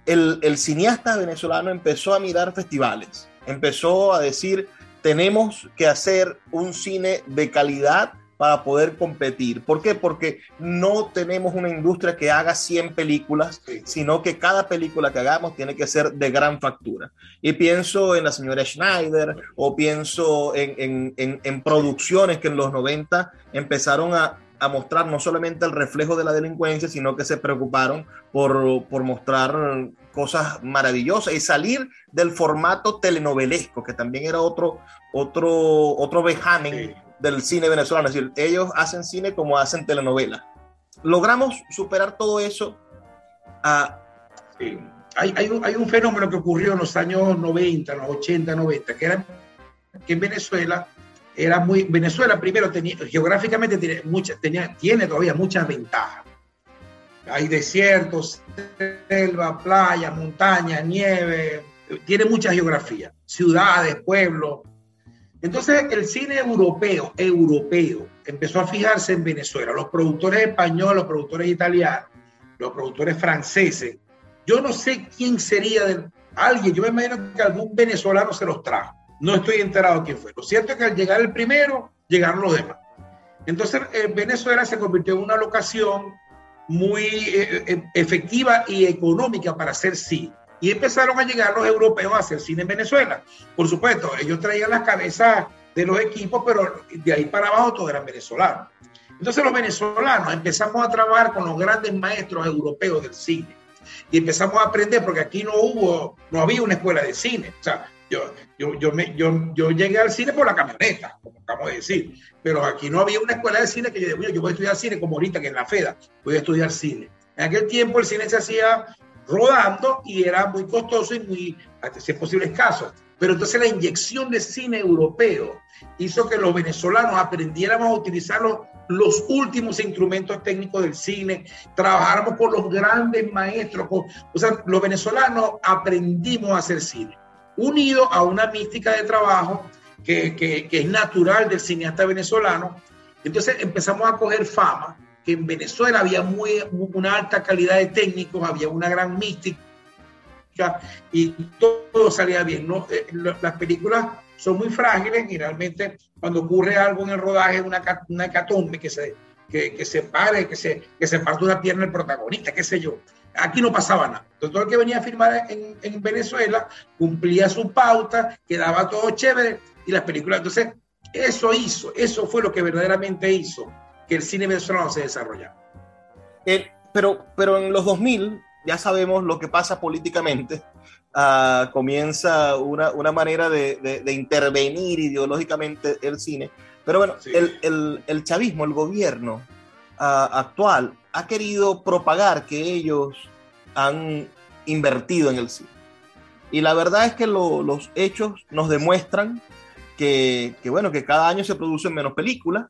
el, el cineasta venezolano empezó a mirar festivales, empezó a decir, tenemos que hacer un cine de calidad para poder competir. ¿Por qué? Porque no tenemos una industria que haga 100 películas, sino que cada película que hagamos tiene que ser de gran factura. Y pienso en la señora Schneider o pienso en, en, en, en producciones que en los 90 empezaron a, a, mostrar no solamente el reflejo de la delincuencia, sino que se preocuparon por, por mostrar cosas maravillosas y salir del formato telenovelesco, que también era otro, otro, otro vejamen. Sí del cine venezolano. Es decir, ellos hacen cine como hacen telenovela. Logramos superar todo eso. A... Sí. Hay, hay, un, hay, un, fenómeno que ocurrió en los años 90, los 80, 90, que era que en Venezuela era muy. Venezuela, primero, tenía, geográficamente tiene, tenía, tiene todavía muchas ventajas. Hay desiertos, selva, playa, montaña, nieve, tiene mucha geografía, ciudades, pueblos, entonces el cine europeo, europeo, empezó a fijarse en Venezuela. Los productores españoles, los productores italianos, los productores franceses. Yo no sé quién sería alguien, yo me imagino que algún venezolano se los trajo. No estoy enterado quién fue. Lo cierto es que al llegar el primero, llegaron los demás. Entonces eh, Venezuela se convirtió en una locación muy eh, eh efectiva y económica para hacer cine. Y empezaron a llegar los europeos a hacer cine en Venezuela. Por supuesto, ellos traían las cabezas de los equipos, pero de ahí para abajo todos eran venezolanos. Entonces los venezolanos empezamos a trabajar con los grandes maestros europeos del cine y empezamos a aprender porque aquí no hubo, no había una escuela de cine. O sea, yo, yo, yo, me, yo, yo llegué al cine por la camioneta, como acabamos de decir, pero aquí no había una escuela de cine que yo yo voy a estudiar cine como ahorita que en la FEDA, voy a estudiar cine. En aquel tiempo el cine se hacía rodando y era muy costoso y muy, si es posible, escaso. Pero entonces la inyección de cine europeo hizo que los venezolanos aprendiéramos a utilizar los, los últimos instrumentos técnicos del cine, trabajáramos con los grandes maestros, o sea, los venezolanos aprendimos a hacer cine, unido a una mística de trabajo que, que, es natural del cineasta venezolano. Entonces empezamos a coger fama que en Venezuela había muy, una alta calidad de técnicos, había una gran mística y todo, salía bien. ¿no? Eh, las películas son muy frágiles y realmente cuando ocurre algo en el rodaje, una, una hecatombe que se, que, que, se pare, que se, que se parte una pierna el protagonista, qué sé yo. Aquí no pasaba nada. Entonces, todo el que venía a filmar en, en Venezuela cumplía su pauta, quedaba todo chévere y las películas. Entonces, eso hizo, eso fue lo que verdaderamente hizo que el cine venezolano se desarrolla. Eh, pero, pero en los 2000 ya sabemos lo que pasa políticamente. Uh, comienza una, una manera de, de, de, intervenir ideológicamente el cine. Pero bueno, sí. el, el, el, chavismo, el gobierno uh, actual, ha querido propagar que ellos han invertido en el cine. Y la verdad es que lo, los hechos nos demuestran que, que, bueno, que cada año se producen menos películas,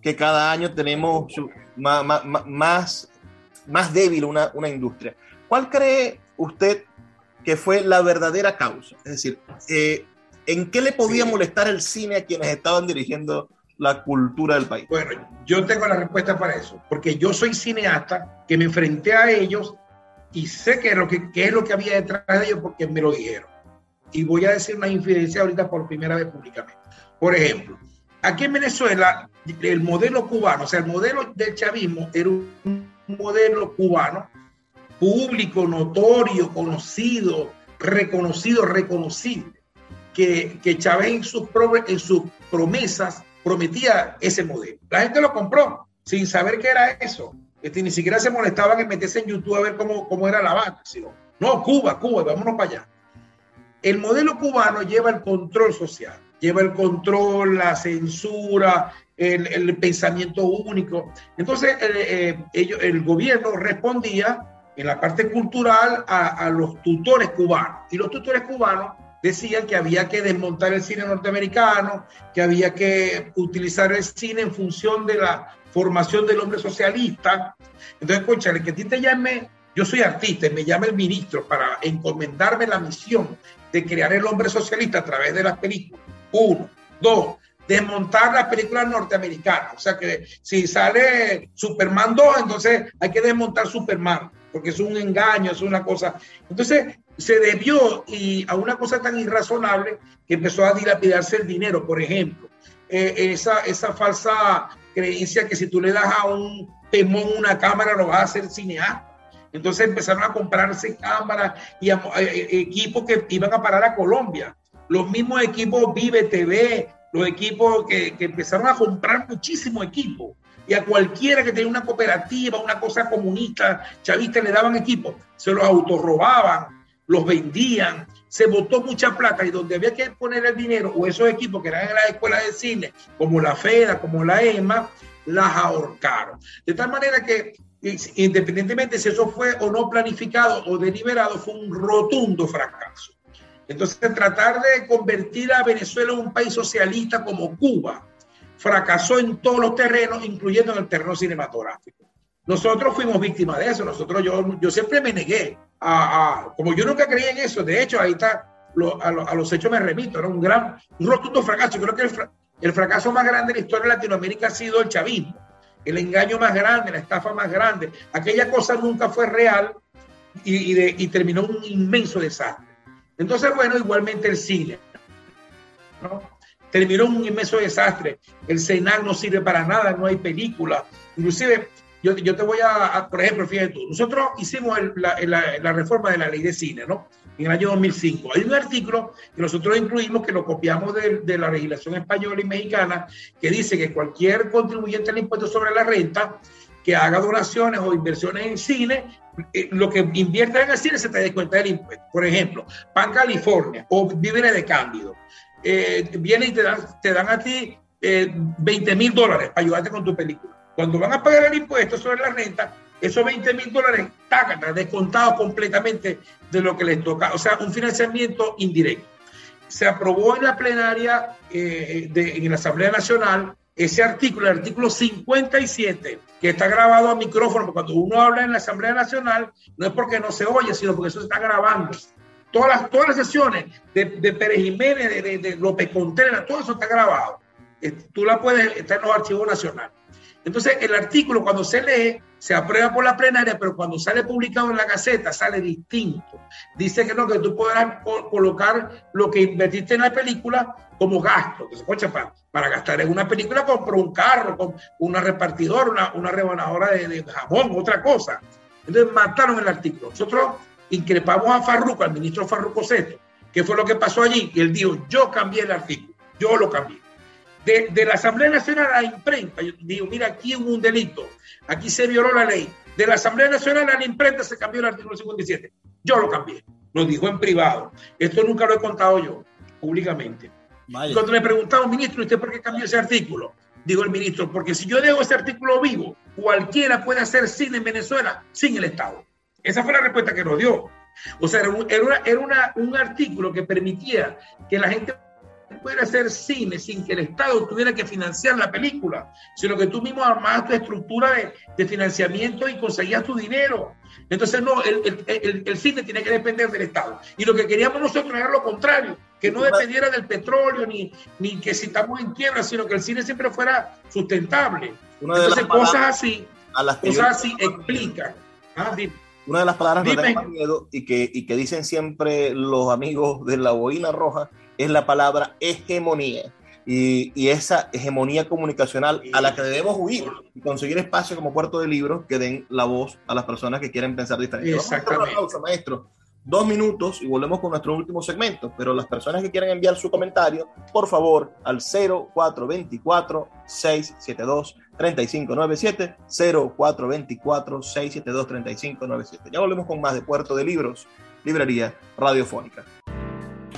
que cada año tenemos más, más, más débil una, una, industria. ¿Cuál cree usted que fue la verdadera causa? Es decir, eh, ¿en qué le podía sí. molestar el cine a quienes estaban dirigiendo la cultura del país? Bueno, yo tengo la respuesta para eso, porque yo soy cineasta que me enfrenté a ellos y sé qué es lo que, qué es lo que había detrás de ellos porque me lo dijeron. Y voy a decir una infidencia ahorita por primera vez públicamente. Por ejemplo, aquí en Venezuela, el modelo cubano, o sea, el modelo del chavismo era un modelo cubano, público, notorio, conocido, reconocido, reconocible, que, Chávez en sus, promesas prometía ese modelo. La gente lo compró sin saber qué era eso. Este, ni siquiera se molestaban en meterse en YouTube a ver cómo, cómo era la banda, sino, no, Cuba, Cuba, vámonos para allá. El modelo cubano lleva el control social lleva el control, la censura, el, el pensamiento único. Entonces, eh, eh, ellos, el gobierno respondía en la parte cultural a, a, los tutores cubanos. Y los tutores cubanos decían que había que desmontar el cine norteamericano, que había que utilizar el cine en función de la formación del hombre socialista. Entonces, escúchale, que a ti te llame, yo soy artista y me llama el ministro para encomendarme la misión de crear el hombre socialista a través de las películas uno. Dos, desmontar las películas norteamericanas. O sea que si sale Superman 2, entonces hay que desmontar Superman, porque es un engaño, es una cosa. Entonces se debió y a una cosa tan irrazonable que empezó a dilapidarse el dinero, por ejemplo. Eh, esa, esa falsa creencia que si tú le das a un temón una cámara lo vas a hacer cineasta. Entonces empezaron a comprarse cámaras y a, a, a, equipos que iban a parar a Colombia los mismos equipos Vive TV, los equipos que, que empezaron a comprar muchísimo equipo. Y a cualquiera que tenía una cooperativa, una cosa comunista, chavista, le daban equipo, se los autorrobaban, los vendían, se botó mucha plata y donde había que poner el dinero, o esos equipos que eran en las escuelas de cine, como la FEDA, como la EMA, las ahorcaron. De tal manera que, independientemente si eso fue o no planificado o deliberado, fue un rotundo fracaso. Entonces, tratar de convertir a Venezuela en un país socialista como Cuba fracasó en todos los terrenos, incluyendo en el terreno cinematográfico. Nosotros fuimos víctimas de eso. Nosotros, yo, yo siempre me negué a, como yo nunca creí en eso. De hecho, ahí está, lo, a, lo, a, los hechos me remito. Era un gran, un rotundo fracaso. Creo que el, fra, el fracaso más grande de la historia de Latinoamérica ha sido el chavismo. El engaño más grande, la estafa más grande. Aquella cosa nunca fue real y, y, de, y terminó un inmenso desastre. Entonces, bueno, igualmente el cine. ¿no? Terminó un inmenso desastre. El CENAC no sirve para nada, no hay película. Inclusive yo, te voy a, por ejemplo, fíjate tú, nosotros hicimos la, reforma de la ley de cine, ¿no? En el año 2005. Hay un artículo que nosotros incluimos, que lo copiamos de, la legislación española y mexicana, que dice que cualquier contribuyente al impuesto sobre la renta que haga donaciones o inversiones en cine, eh, lo que invierta en el cine se te descuenta del impuesto. Por ejemplo, Pan California o Víveres de Cándido. Eh, viene y te dan, te dan a ti 20 eh, mil dólares para ayudarte con tu película. Cuando van a pagar el impuesto sobre la renta, esos 20 mil dólares están descontados completamente de lo que les toca. O sea, un financiamiento indirecto. Se aprobó en la plenaria eh, de, en la Asamblea Nacional ese artículo, el artículo 57, que está grabado a micrófono, porque cuando uno habla en la Asamblea Nacional, no es porque no se oye, sino porque eso se está grabando. Todas las, todas las sesiones de, de Pérez Jiménez, de, de, de López Contreras, todo eso está grabado. Tú la puedes, estar en los archivos nacionales. Entonces, el artículo cuando se lee, se aprueba por la plenaria, pero cuando sale publicado en la Gaceta, sale distinto. Dice que no, que tú podrás colocar lo que invertiste en la película como gasto. Para, para gastar en una película, compro un carro, con una repartidora, una, una rebanadora de, de, jabón, otra cosa. Entonces, mataron el artículo. Nosotros increpamos a Farruco, al ministro Farruco Seto, que fue lo que pasó allí, y él dijo, yo cambié el artículo, yo lo cambié de, la Asamblea Nacional a la imprenta. Yo digo, mira, aquí hubo un delito, aquí se violó la ley. De la Asamblea Nacional a la imprenta se cambió el artículo 57. Yo lo cambié, lo dijo en privado. Esto nunca lo he contado yo, públicamente. Cuando le preguntamos, ministro, ¿usted por qué cambió ese artículo? Digo el ministro, porque si yo dejo ese artículo vivo, cualquiera puede hacer cine en Venezuela sin el Estado. Esa fue la respuesta que nos dio. O sea, era, era, un artículo que permitía que la gente puede hacer cine sin que el Estado tuviera que financiar la película, sino que tú mismo armabas tu estructura de, financiamiento y conseguías tu dinero. Entonces, no, el, cine tiene que depender del Estado. Y lo que queríamos nosotros era lo contrario, que no dependiera del petróleo ni, ni que si estamos en quiebra, sino que el cine siempre fuera sustentable. Entonces, cosas así, cosas así explican. Ah, una de las palabras que me miedo y que, y que dicen siempre los amigos de la boina roja es la palabra hegemonía. Y, y, esa hegemonía comunicacional a la que debemos huir y conseguir espacio como puerto de libros que den la voz a las personas que quieren pensar diferente. Exactamente. Pausa, maestro. Dos minutos y volvemos con nuestro último segmento, pero las personas que quieran enviar su comentario, por favor, al 0424-672-3597, 0424-672-3597. Ya volvemos con más de Puerto de Libros, Librería Radiofónica.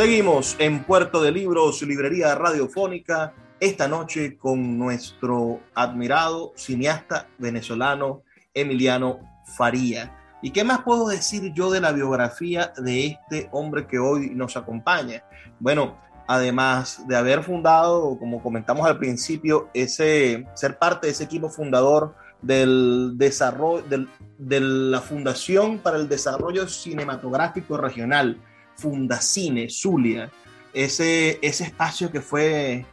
Seguimos en Puerto de Libros, librería radiofónica, esta noche con nuestro admirado cineasta venezolano Emiliano Faría. ¿Y qué más puedo decir yo de la biografía de este hombre que hoy nos acompaña? Bueno, además de haber fundado, como comentamos al principio, ese, ser parte de ese equipo fundador del desarrollo, de la Fundación para el Desarrollo Cinematográfico Regional, Fundacine, Zulia, ese, ese espacio que fue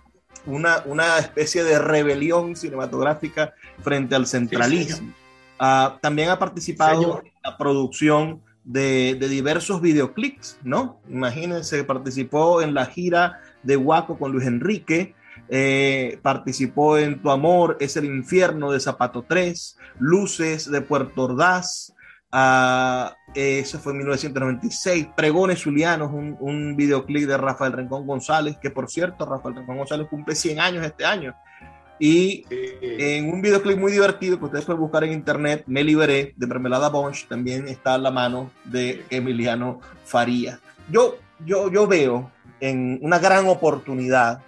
una, una especie de rebelión cinematográfica frente al centralismo. Ah, también ha participado en la producción de, de, diversos videoclips, ¿no? Imagínense, participó en la gira de Guaco con Luis Enrique, eh, participó en Tu Amor es el Infierno de Zapato 3, Luces de Puerto Ordaz, Uh, eso fue en 1996. Pregones Zulianos, un, un, videoclip de Rafael Rincón González, que por cierto, Rafael Rincón González cumple 100 años este año. Y en un videoclip muy divertido que ustedes pueden buscar en internet, Me Liberé, de Mermelada Bunch, también está la mano de Emiliano Faría. Yo, yo, yo veo en una gran oportunidad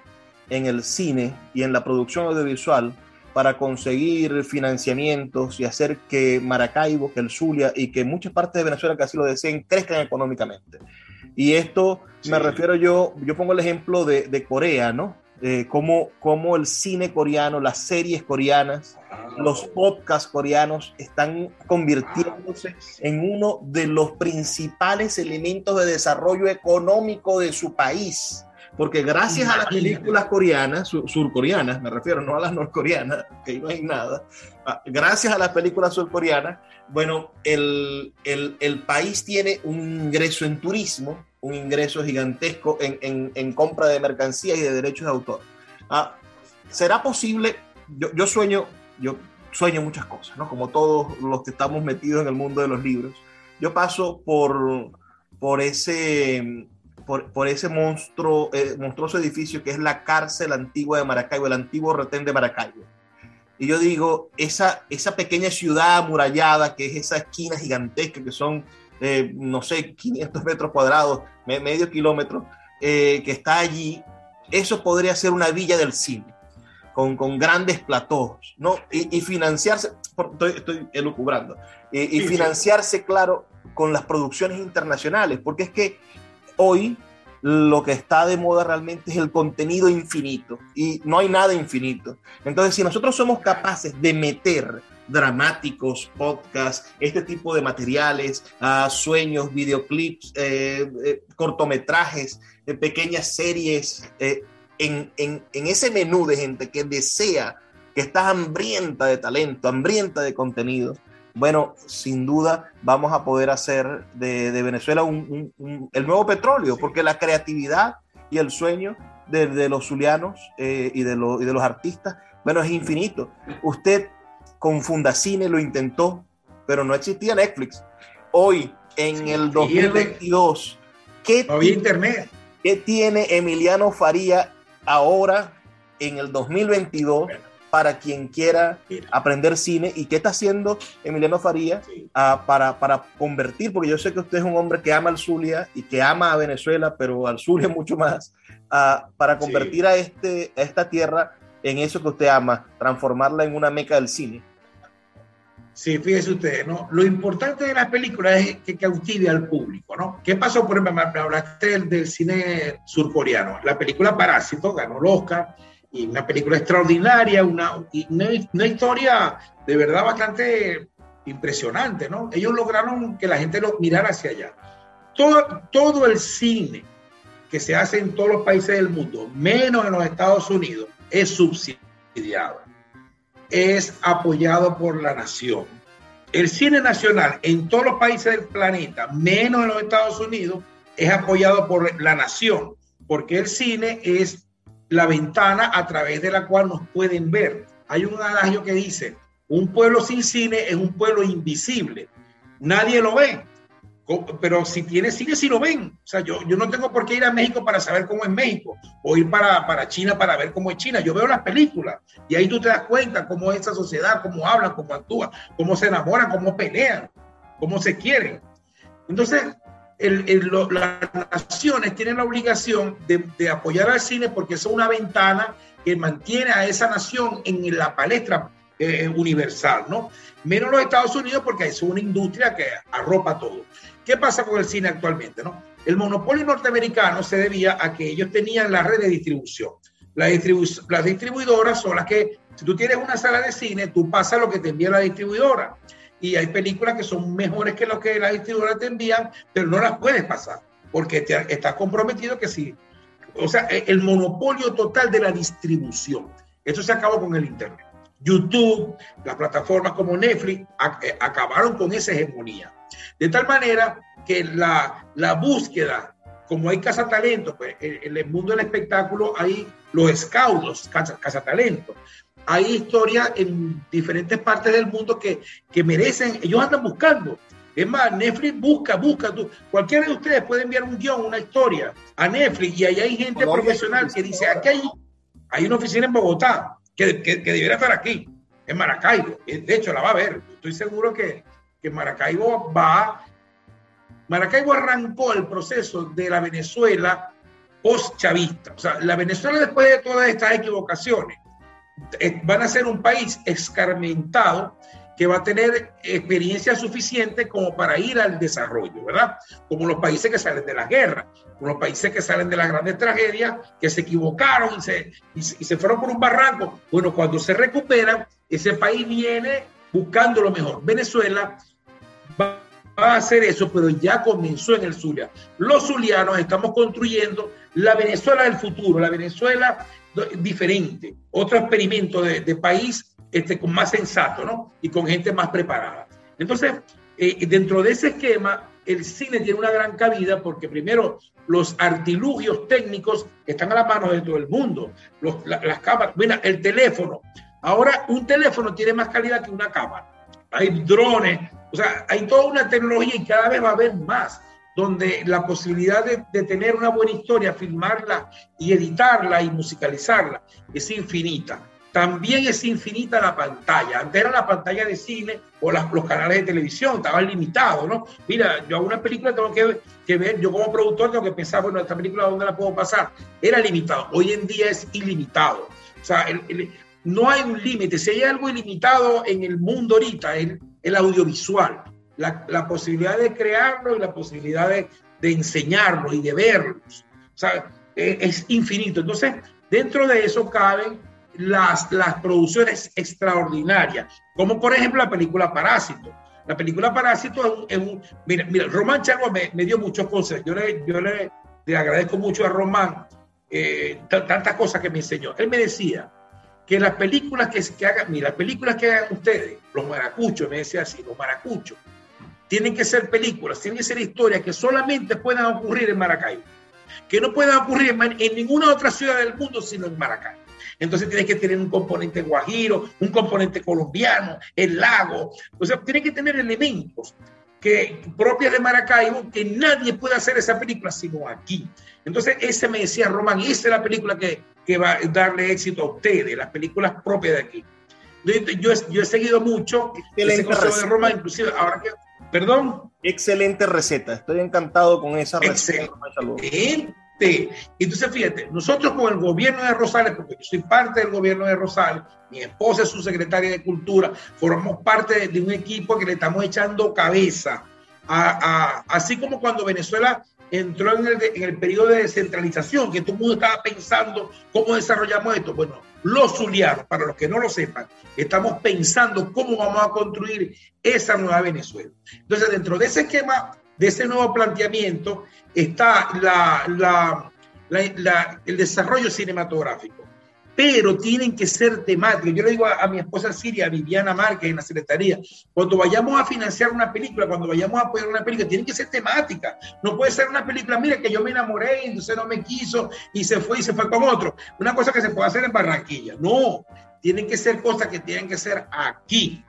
en el cine y en la producción audiovisual para conseguir financiamientos y hacer que Maracaibo, que el Zulia y que muchas partes de Venezuela que así lo deseen crezcan económicamente. Y esto me refiero yo, yo pongo el ejemplo de, de, Corea, ¿no? eh, cómo, cómo, el cine coreano, las series coreanas, los podcasts coreanos están convirtiéndose en uno de los principales elementos de desarrollo económico de su país. Porque gracias a las películas coreanas, surcoreanas, me refiero, no a las norcoreanas, [laughs] que no hay nada, ah, gracias a las películas surcoreanas, bueno, el, el, el país tiene un ingreso en turismo, un ingreso gigantesco en, en, en compra de mercancías y de derechos de autor. Ah, ¿Será posible? Yo, yo, sueño, yo sueño muchas cosas, ¿no? Como todos los que estamos metidos en el mundo de los libros. Yo paso por, por ese por, por, ese monstruo, eh, monstruoso edificio que es la cárcel antigua de Maracaibo, el antiguo retén de Maracaibo. Y yo digo, esa, esa pequeña ciudad amurallada, que es esa esquina gigantesca, que son eh, no sé, 500 metros cuadrados, medio kilómetro, eh, que está allí, eso podría ser una villa del cine, con, con grandes platós, ¿no? Y, y financiarse, estoy, estoy elucubrando, y, y financiarse, claro, con las producciones internacionales, porque es que hoy lo que está de moda realmente es el contenido infinito y no hay nada infinito. Entonces, si nosotros somos capaces de meter dramáticos, podcasts, este tipo de materiales, uh, sueños, videoclips, eh, eh, cortometrajes, eh, pequeñas series, eh, en, ese menú de gente que desea, que está hambrienta de talento, hambrienta de contenido. Bueno, sin duda vamos a poder hacer de, de Venezuela un, un, un, el nuevo petróleo, porque la creatividad y el sueño de, de los zulianos eh, y, de lo, y de los artistas, bueno, es infinito. Usted con Fundacine lo intentó, pero no existía Netflix. Hoy, en el 2022, ¿qué, no había internet. ¿qué tiene Emiliano Faría ahora en el 2022 para quien quiera aprender cine? ¿Y qué está haciendo Emiliano Faría sí. uh, para, para convertir? Porque yo sé que usted es un hombre que ama al Zulia y que ama a Venezuela, pero al Zulia [laughs] mucho más, uh, para convertir sí. a, este, a esta tierra en eso que usted ama, transformarla en una meca del cine. Sí, fíjese usted, ¿no? Lo importante de las películas es que cautive al público, ¿no? ¿Qué pasó? Por ejemplo, me hablaste del, del cine surcoreano. La película Parásito ganó el Oscar y una película extraordinaria, una, una, historia de verdad bastante impresionante, ¿no? Ellos lograron que la gente lo mirara hacia allá. Todo, todo el cine que se hace en todos los países del mundo, menos en los Estados Unidos, es subsidiado es apoyado por la nación. El cine nacional en todos los países del planeta, menos en los Estados Unidos, es apoyado por la nación, porque el cine es la ventana a través de la cual nos pueden ver. Hay un adagio que dice, un pueblo sin cine es un pueblo invisible. Nadie lo ve, pero si tiene cine, sí lo ven. O sea, yo, yo no tengo por qué ir a México para saber cómo es México o ir para, para China para ver cómo es China. Yo veo las películas y ahí tú te das cuenta cómo es esa sociedad, cómo hablan, cómo actúan, cómo se enamoran, cómo pelean, cómo se quieren. Entonces, las naciones tienen la obligación de, apoyar al cine porque es una ventana que mantiene a esa nación en la palestra eh, universal, ¿no? Menos los Estados Unidos porque es una industria que arropa todo. ¿Qué pasa con el cine actualmente? No? El monopolio norteamericano se debía a que ellos tenían la red de distribución. La las distribuidoras son las que, si tú tienes una sala de cine, tú pasas lo que te envía la distribuidora. Y hay películas que son mejores que lo que la distribuidora te envían, pero no las puedes pasar, porque te, estás comprometido que sí. O sea, el monopolio total de la distribución. Eso se acabó con el Internet. YouTube, las plataformas como Netflix, eh, acabaron con esa hegemonía. De tal manera que la, la búsqueda, como hay cazatalentos, pues en el mundo del espectáculo hay los scouts, cazatalentos. Hay historias en diferentes partes del mundo que, que merecen, ellos andan buscando. Es más, Netflix busca, busca. Tú, cualquiera de ustedes puede enviar un guion, una historia a Netflix y ahí hay gente Colombia, profesional que dice, aquí hay, hay una oficina en Bogotá que, que, que, debería estar aquí, en Maracaibo. De hecho, la va a ver. Estoy seguro que, que Maracaibo va. Maracaibo arrancó el proceso de la Venezuela post-chavista. O sea, la Venezuela después de todas estas equivocaciones van a ser un país escarmentado que va a tener experiencia suficiente como para ir al desarrollo, ¿verdad? Como los países que salen de la guerra, como los países que salen de las grandes tragedias, que se equivocaron y se, y se fueron por un barranco. Bueno, cuando se recuperan, ese país viene buscando lo mejor. Venezuela va a hacer eso, pero ya comenzó en el Zulia. Los zulianos estamos construyendo la Venezuela del futuro, la Venezuela diferente, otro experimento de, país este, con más sensato, ¿no? Y con gente más preparada. Entonces, eh, dentro de ese esquema, el cine tiene una gran cabida porque primero los artilugios técnicos están a la mano de todo el mundo. las cámaras, mira, el teléfono. Ahora un teléfono tiene más calidad que una cámara. Hay drones, o sea, hay toda una tecnología y cada vez va a haber más donde la posibilidad de, tener una buena historia, filmarla y editarla y musicalizarla es infinita. También es infinita la pantalla. Antes era la pantalla de cine o los canales de televisión, estaban limitados, ¿no? Mira, yo hago una película, tengo que, ver, yo como productor tengo que pensar, bueno, esta película, ¿dónde la puedo pasar? Era limitado. Hoy en día es ilimitado. O sea, no hay un límite. Si hay algo ilimitado en el mundo ahorita, es el audiovisual la, posibilidad de crearlo y la posibilidad de, enseñarlo y de verlos. O sea, e, es, infinito. Entonces, dentro de eso caben las, las producciones extraordinarias, como por ejemplo la película Parásito. La película Parásito es un... mira, mira, Román Chagua me, dio muchos consejos. Yo le, yo le, agradezco mucho a Román eh, tantas cosas que me enseñó. Él me decía que las películas que, que hagan, mira, las películas que hagan ustedes, los maracuchos, me decía así, los maracuchos, tienen que ser películas, tienen que ser historias que solamente puedan ocurrir en Maracaibo, que no puedan ocurrir en, ninguna otra ciudad del mundo sino en Maracaibo. Entonces tienes que tener un componente guajiro, un componente colombiano, el lago, o sea, tiene que tener elementos que propios de Maracaibo que nadie puede hacer esa película sino aquí. Entonces ese me decía Román, esa es la película que, que va a darle éxito a ustedes, las películas propias de aquí. Yo, yo, he seguido mucho consejo de Román, inclusive ahora que Perdón. Excelente receta. Estoy encantado con esa receta. Excelente. Entonces, fíjate, nosotros con el gobierno de Rosales, porque yo soy parte del gobierno de Rosales, mi esposa es su secretaria de Cultura, formamos parte de, un equipo que le estamos echando cabeza. así como cuando Venezuela entró en el, en el periodo de descentralización, que todo el mundo estaba pensando cómo desarrollamos esto. Bueno, los zulianos, para los que no lo sepan, estamos pensando cómo vamos a construir esa nueva Venezuela. Entonces, dentro de ese esquema, de ese nuevo planteamiento, está el desarrollo cinematográfico pero tienen que ser temáticas. Yo le digo a, mi esposa Siria, Viviana Márquez, en la Secretaría, cuando vayamos a financiar una película, cuando vayamos a apoyar una película, tienen que ser temática. No puede ser una película, mira, que yo me enamoré y entonces no me quiso y se fue y se fue con otro. Una cosa que se puede hacer en Barranquilla. No, tienen que ser cosas que tienen que ser aquí,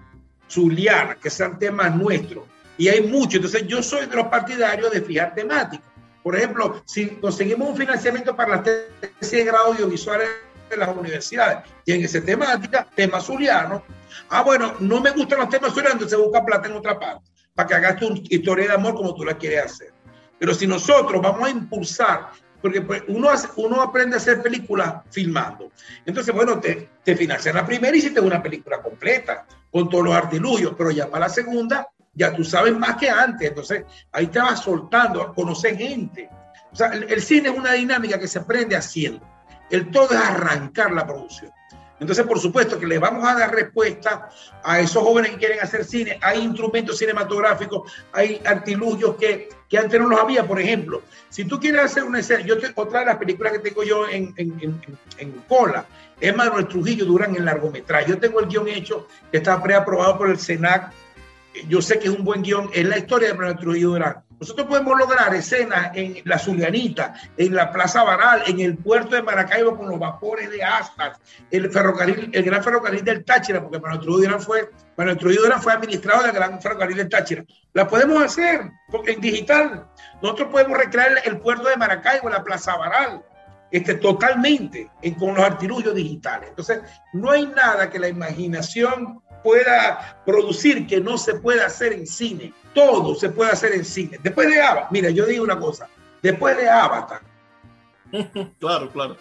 Zuliana, que sean temas nuestros. Y hay mucho. Entonces yo soy de los partidarios de fijar temáticas. Por ejemplo, si conseguimos un financiamiento para las tesis de grado audiovisuales de las universidades. Tienen ser temática, tema zuliano. Ah, bueno, no me gustan los temas zulianos, entonces busca plata en otra parte, para que hagas tu historia de amor como tú la quieres hacer. Pero si nosotros vamos a impulsar, porque pues, uno, uno aprende a hacer películas filmando. Entonces, bueno, te, te financian la primera y hiciste una película completa, con todos los artilugios, pero ya para la segunda, ya tú sabes más que antes. Entonces, ahí te vas soltando, a conocer gente. O sea, el cine es una dinámica que se aprende haciendo. El todo es arrancar la producción. Entonces, por supuesto que le vamos a dar respuesta a esos jóvenes que quieren hacer cine. Hay instrumentos cinematográficos, hay artilugios que, que antes no los había. Por ejemplo, si tú quieres hacer una escena, otra de las películas que tengo yo en, en, en, cola es Manuel Trujillo Durán en largometraje. Yo tengo el guion hecho, que está preaprobado por el SENAC. Yo sé que es un buen guion. Es la historia de Manuel Trujillo Durán. Nosotros podemos lograr escenas en la Zulianita, en la Plaza Baral, en el puerto de Maracaibo con los vapores de aspas, el ferrocarril, el gran ferrocarril del Táchira, porque Manuel Trujillo fue, Manuel Trujillo fue administrado del gran ferrocarril del Táchira. La podemos hacer porque en digital. Nosotros podemos recrear el puerto de Maracaibo, la Plaza Baral, este, totalmente con los artilugios digitales. Entonces, no hay nada que la imaginación pueda producir que no se pueda hacer en cine. Todo se puede hacer en cine. Después de Avatar, mira, yo digo una cosa, después de Avatar. [laughs] claro, claro.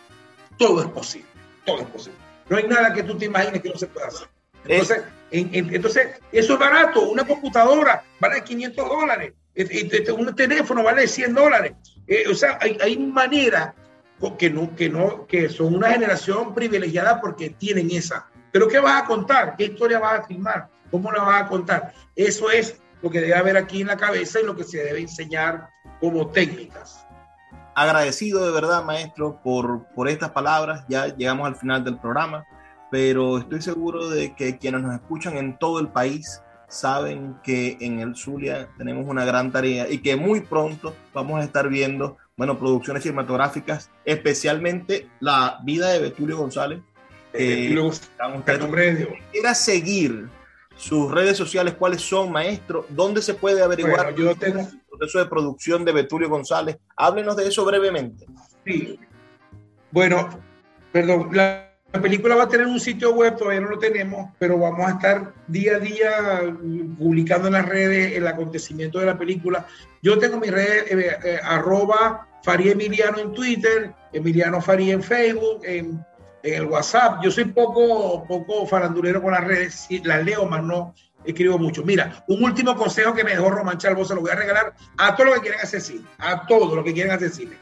Todo es posible, todo es posible. No hay nada que tú te imagines que no se pueda hacer. Entonces, entonces, eso es barato. Una computadora vale 500 dólares. Un teléfono vale 100 dólares. Eh, o sea, hay, hay maneras que no, que no, que son una generación privilegiada porque tienen esa. Pero ¿qué vas a contar? ¿Qué historia vas a filmar? ¿Cómo la vas a contar? Eso es lo que debe haber aquí en la cabeza y lo que se debe enseñar como técnicas. Agradecido de verdad, maestro, por, por estas palabras. Ya llegamos al final del programa, pero estoy seguro de que quienes nos escuchan en todo el país saben que en el Zulia tenemos una gran tarea y que muy pronto vamos a estar viendo bueno, producciones cinematográficas, especialmente la vida de Betulio González. Eh, quiera seguir sus redes sociales, cuáles son, maestro, dónde se puede averiguar yo tengo... el proceso de producción de Betulio González. Háblenos de eso brevemente. Sí. Bueno, perdón, la la película va a tener un sitio web, todavía no lo tenemos, pero vamos a estar día a día publicando en las redes el acontecimiento de la película. Yo tengo mi red eh, eh, arroba Faría Emiliano en Twitter, Emiliano Faría en Facebook, en, el WhatsApp. Yo soy poco, poco farandulero con las redes, las leo, más no escribo mucho. Mira, un último consejo que me dejó Román Chalvo, se lo voy a regalar a todos los que quieren hacer cine, a todos los que quieren hacer cine.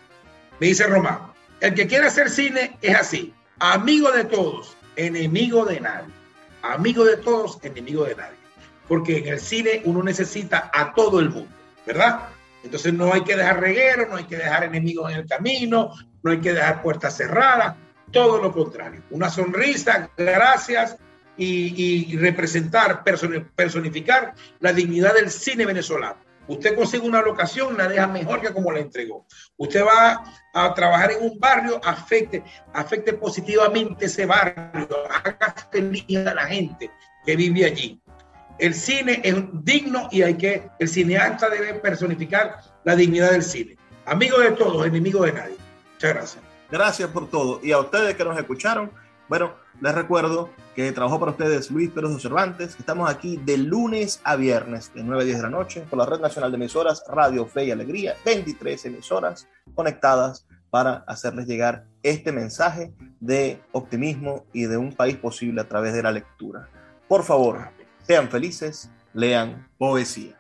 Me dice Román, el que quiere hacer cine es así amigo de todos, enemigo de nadie. Amigo de todos, enemigo de nadie. Porque en el cine uno necesita a todo el mundo, ¿verdad? Entonces no hay que dejar reguero, no hay que dejar enemigos en el camino, no hay que dejar puertas cerradas, todo lo contrario. Una sonrisa, gracias, y, representar, personificar la dignidad del cine venezolano. Usted consigue una locación, la deja mejor que como la entregó. Usted va a trabajar en un barrio, afecte, afecte positivamente ese barrio, haga feliz a la gente que vive allí. El cine es digno y hay que, el cineasta debe personificar la dignidad del cine. Amigo de todos, enemigo de nadie. Muchas gracias. Gracias por todo. Y a ustedes que nos escucharon, bueno, les recuerdo que trabajó para ustedes Luis Pérez Cervantes, que estamos aquí de lunes a viernes de 9 a 10 de la noche por la Red Nacional de Emisoras Radio Fe y Alegría, 23 emisoras conectadas para hacerles llegar este mensaje de optimismo y de un país posible a través de la lectura. Por favor, sean felices, lean poesía.